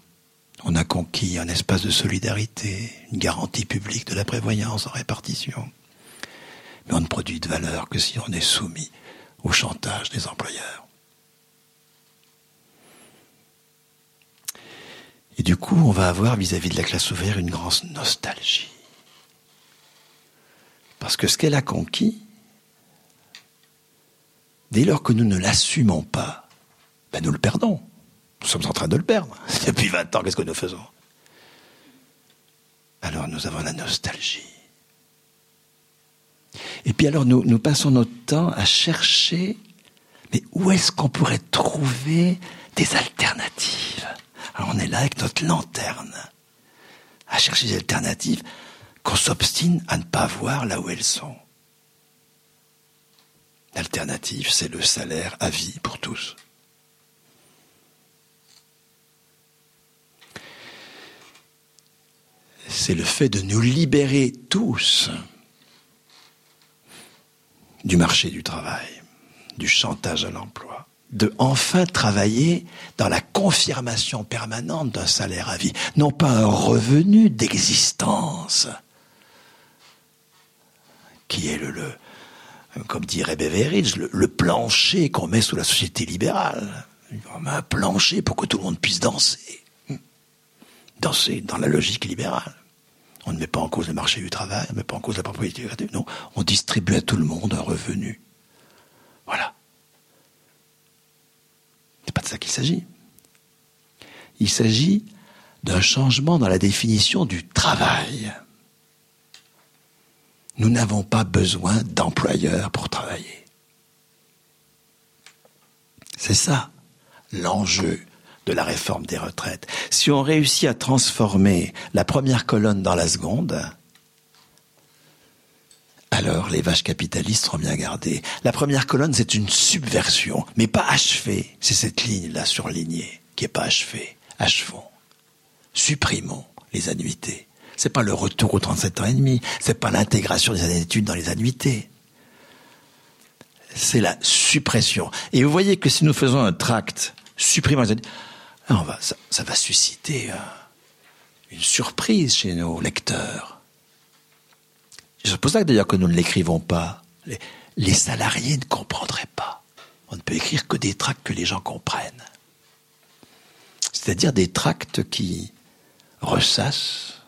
On a conquis un espace de solidarité, une garantie publique de la prévoyance en répartition. Mais on ne produit de valeur que si on est soumis au chantage des employeurs. Et du coup, on va avoir vis-à-vis de la classe ouvrière une grande nostalgie. Parce que ce qu'elle a conquis, dès lors que nous ne l'assumons pas, ben nous le perdons. Nous sommes en train de le perdre. Depuis 20 ans, qu'est-ce que nous faisons? Alors nous avons la nostalgie. Et puis alors nous, passons notre temps à chercher, mais où est-ce qu'on pourrait trouver des alternatives? Alors on est là avec notre lanterne, à chercher des alternatives qu'on s'obstine à ne pas voir là où elles sont. L'alternative, c'est le salaire à vie pour tous. C'est le fait de nous libérer tous du marché du travail, du chantage à l'emploi, de enfin travailler dans la confirmation permanente d'un salaire à vie, non pas un revenu d'existence, qui est le, comme dirait Beveridge, le, le plancher qu'on met sous la société libérale. Un plancher pour que tout le monde puisse danser. Danser dans la logique libérale. On ne met pas en cause le marché du travail, on ne met pas en cause la propriété Non, on distribue à tout le monde un revenu. Voilà. C'est pas de ça qu'il s'agit. Il s'agit d'un changement dans la définition du travail. Nous n'avons pas besoin d'employeurs pour travailler. C'est ça l'enjeu de la réforme des retraites. Si on réussit à transformer la première colonne dans la seconde, alors les vaches capitalistes seront bien gardées. La première colonne, c'est une subversion, mais pas achevée. C'est cette ligne-là surlignée qui est pas achevée. Achevons. Supprimons les annuités. C'est pas le retour aux 37 ans et demi. C'est pas l'intégration des années d'études dans les annuités. C'est la suppression. Et vous voyez que si nous faisons un tract supprimant les annuités, ça, va susciter euh, une surprise chez nos lecteurs. C'est pour ça d'ailleurs que nous ne l'écrivons pas. Les, salariés ne comprendraient pas. On ne peut écrire que des tracts que les gens comprennent. C'est-à-dire des tracts qui ressassent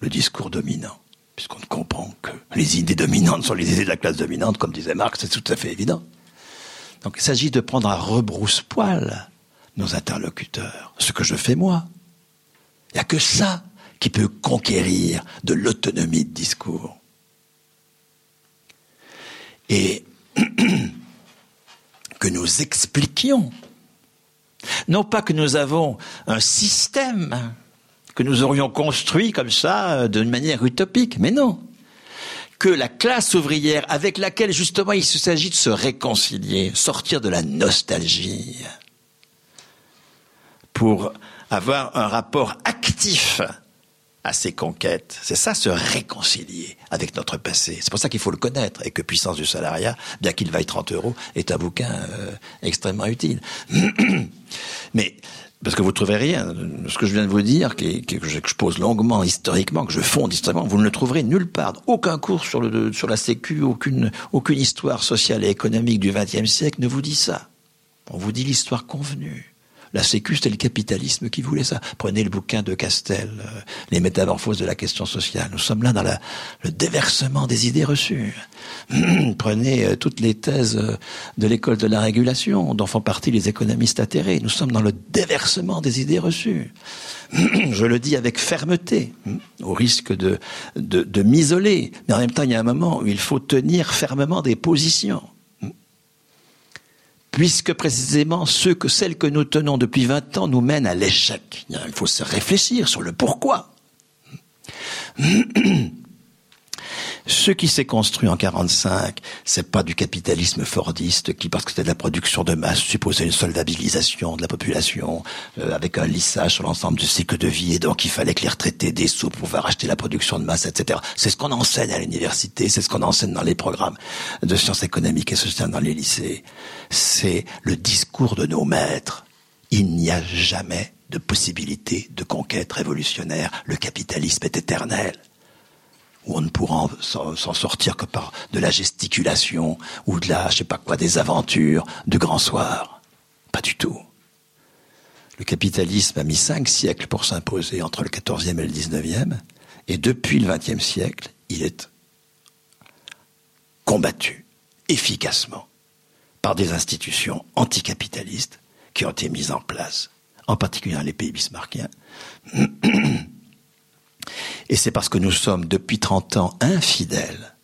le discours dominant, puisqu'on ne comprend que les idées dominantes sont les idées de la classe dominante, comme disait Marx, c'est tout à fait évident. Donc il s'agit de prendre à rebrousse-poil nos interlocuteurs, ce que je fais moi. Il n'y a que ça qui peut conquérir de l'autonomie de discours. Et que nous expliquions, non pas que nous avons un système que nous aurions construit comme ça d'une manière utopique, mais non, que la classe ouvrière avec laquelle justement il s'agit de se réconcilier, sortir de la nostalgie, pour avoir un rapport actif à ces conquêtes. C'est ça, se réconcilier avec notre passé. C'est pour ça qu'il faut le connaître et que Puissance du salariat, bien qu'il vaille 30 euros, est un bouquin euh, extrêmement utile. Mais parce que vous ne trouverez rien. Ce que je viens de vous dire, que, je pose longuement historiquement, que je fonde historiquement, vous ne le trouverez nulle part. Aucun cours sur, le, sur la Sécu, aucune, aucune histoire sociale et économique du XXe siècle ne vous dit ça. On vous dit l'histoire convenue. La Sécu, c'était le capitalisme qui voulait ça. Prenez le bouquin de Castel, euh, Les métamorphoses de la question sociale. Nous sommes là dans le déversement des idées reçues. Prenez euh, toutes les thèses euh, de l'école de la régulation, dont font partie les économistes atterrés. Nous sommes dans le déversement des idées reçues. Je le dis avec fermeté, au risque de, de, de m'isoler. Mais en même temps, il y a un moment où il faut tenir fermement des positions puisque précisément ceux que, celles que nous tenons depuis 20 ans nous mènent à l'échec. Il faut se réfléchir sur le pourquoi. Ce qui s'est construit en 45, c'est pas du capitalisme fordiste qui, parce que c'était de la production de masse, supposait une soldabilisation de la population euh, avec un lissage sur l'ensemble du cycle de vie et donc il fallait que les retraités des sous pour pouvoir acheter la production de masse, etc. C'est ce qu'on enseigne à l'université, c'est ce qu'on enseigne dans les programmes de sciences économiques et sociales dans les lycées. C'est le discours de nos maîtres. Il n'y a jamais de possibilité de conquête révolutionnaire. Le capitalisme est éternel où on ne pourra s'en sortir que par de la gesticulation ou de la, je sais pas quoi, des aventures de grand soir. Pas du tout. Le capitalisme a mis cinq siècles pour s'imposer entre le XIVe et le XIXe, et depuis le XXe siècle, il est combattu efficacement par des institutions anticapitalistes qui ont été mises en place, en particulier dans les pays bismarckiens, et c'est parce que nous sommes depuis 30 ans infidèles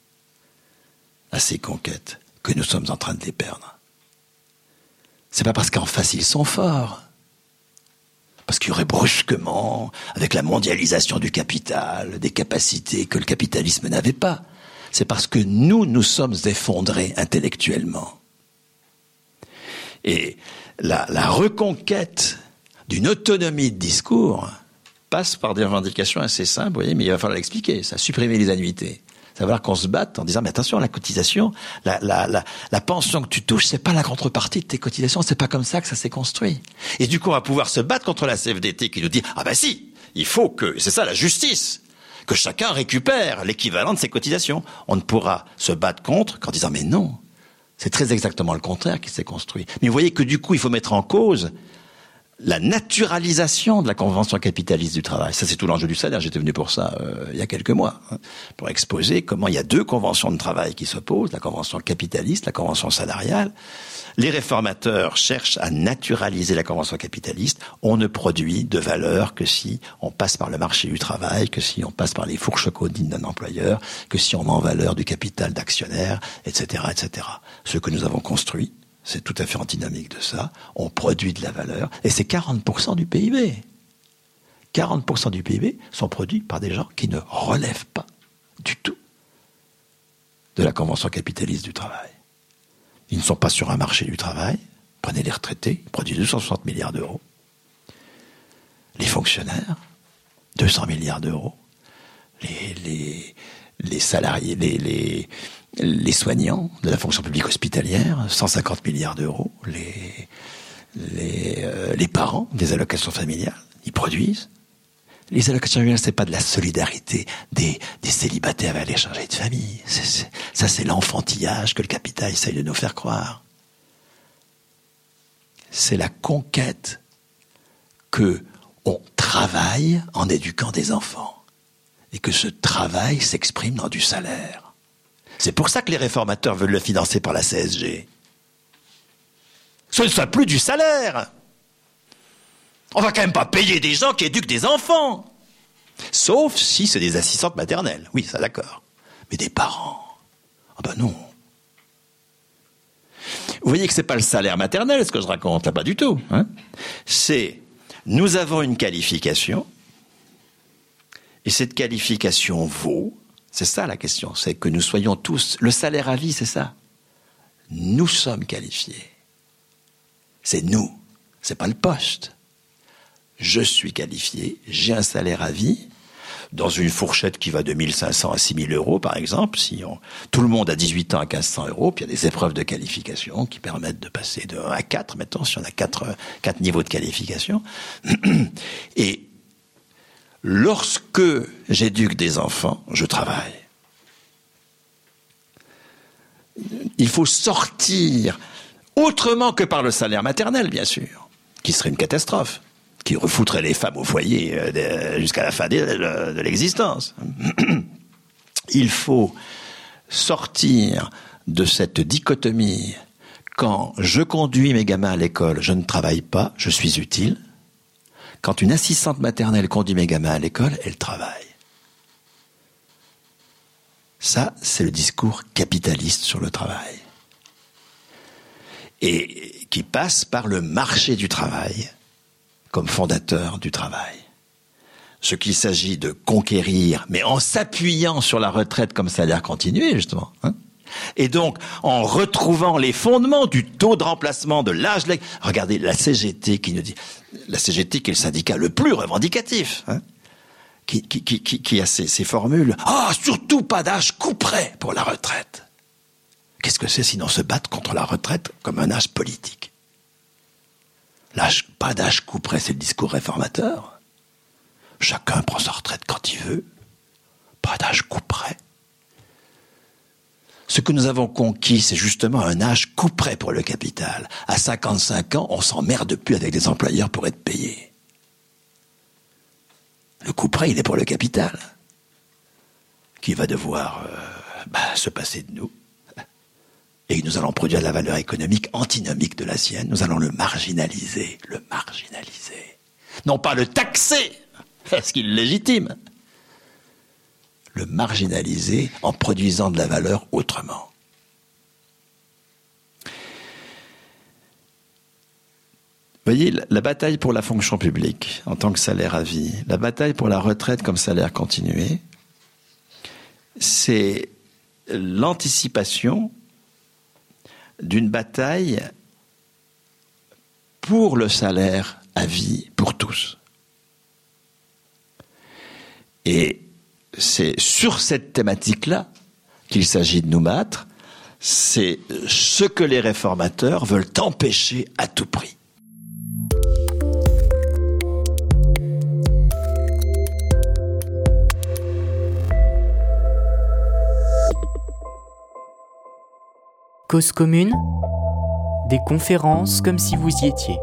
à ces conquêtes que nous sommes en train de les perdre. C'est pas parce qu'en face ils sont forts. Parce qu'il y aurait brusquement, avec la mondialisation du capital, des capacités que le capitalisme n'avait pas. C'est parce que nous, nous sommes effondrés intellectuellement. Et la, la reconquête d'une autonomie de discours, passe par des revendications assez simples, vous voyez, mais il va falloir l'expliquer, ça, supprimer les annuités. Ça va falloir qu'on se batte en disant, mais attention, la cotisation, la, la, la, la pension que tu touches, c'est pas la contrepartie de tes cotisations, c'est pas comme ça que ça s'est construit. Et du coup, on va pouvoir se battre contre la CFDT qui nous dit, ah ben si, il faut que, c'est ça la justice, que chacun récupère l'équivalent de ses cotisations. On ne pourra se battre contre qu'en disant, mais non, c'est très exactement le contraire qui s'est construit. Mais vous voyez que du coup, il faut mettre en cause la naturalisation de la convention capitaliste du travail. Ça, c'est tout l'enjeu du salaire. J'étais venu pour ça euh, il y a quelques mois, hein, pour exposer comment il y a deux conventions de travail qui s'opposent, la convention capitaliste, la convention salariale. Les réformateurs cherchent à naturaliser la convention capitaliste. On ne produit de valeur que si on passe par le marché du travail, que si on passe par les fourches codines d'un employeur, que si on met en valeur du capital d'actionnaire, etc., etc. Ce que nous avons construit, c'est tout à fait antinomique de ça. On produit de la valeur et c'est 40% du PIB. 40% du PIB sont produits par des gens qui ne relèvent pas du tout de la Convention capitaliste du travail. Ils ne sont pas sur un marché du travail. Prenez les retraités, ils produisent 260 milliards d'euros. Les fonctionnaires, 200 milliards d'euros. Les, les, les salariés, les, les, les soignants de la fonction publique hospitalière, 150 milliards d'euros, les, les, euh, les parents des allocations familiales, ils produisent. Les allocations familiales, c'est pas de la solidarité des, des célibataires avec les chargés de famille. ça, c'est l'enfantillage que le capital essaye de nous faire croire. C'est la conquête que on travaille en éduquant des enfants et que ce travail s'exprime dans du salaire. C'est pour ça que les réformateurs veulent le financer par la CSG. Ce ne soit plus du salaire. On va quand même pas payer des gens qui éduquent des enfants. Sauf si c'est des assistantes maternelles. Oui, ça d'accord. Mais des parents. Ah ben non. Vous voyez que c'est pas le salaire maternel ce que je raconte là, pas du tout. Hein. c'est nous avons une qualification et cette qualification vaut, c'est ça la question, c'est que nous soyons tous, le salaire à vie, c'est ça. Nous sommes qualifiés. C'est nous, c'est pas le poste. Je suis qualifié, j'ai un salaire à vie, dans une fourchette qui va de 1500 à 6000 euros, par exemple, si on, tout le monde a 18 ans à 1500 euros, puis il y a des épreuves de qualification qui permettent de passer de 1 à 4, mettons, si on a 4, 4 niveaux de qualification. Et lorsque j'éduque des enfants, je travaille. Il faut sortir autrement que par le salaire maternel, bien sûr, qui serait une catastrophe, qui refoutrait les femmes au foyer euh, jusqu'à la fin de l'existence. Il faut sortir de cette dichotomie. Quand je conduis mes gamins à l'école, je ne travaille pas, je suis utile. Quand une assistante maternelle conduit mes gamins à l'école, elle travaille. Ça, c'est le discours capitaliste sur le travail. Et qui passe par le marché du travail comme fondateur du travail. Ce qu'il s'agit de conquérir, mais en s'appuyant sur la retraite comme salaire continué, justement. Hein. Et donc, en retrouvant les fondements du taux de remplacement de l'âge... Regardez, la CGT qui nous dit... La CGT qui est le syndicat le plus revendicatif. Hein, qui, a ces, formules. Ah, surtout pas d'âge couperait pour la retraite. Qu'est-ce que c'est sinon se battre contre la retraite comme un âge politique? Pas d'âge couperait, c'est le discours réformateur. Chacun prend sa retraite quand il veut. Pas d'âge couperait. Ce que nous avons conquis, c'est justement un âge couperait pour le capital. À 55 ans, on s'emmerde plus avec des employeurs pour être payé. Le couperet, il est pour le capital, qui va devoir euh, bah, se passer de nous? Et nous allons produire la valeur économique antinomique de la sienne, nous allons le marginaliser, le marginaliser. Non pas le taxer, parce qu'il légitime, le marginaliser en produisant de la valeur autrement. Voyez, la bataille pour la fonction publique en tant que salaire à vie, la bataille pour la retraite comme salaire continué, c'est l'anticipation d'une bataille pour le salaire à vie pour tous. Et c'est sur cette thématique-là qu'il s'agit de nous battre. C'est ce que les réformateurs veulent empêcher à tout prix. Cause commune, des conférences comme si vous y étiez.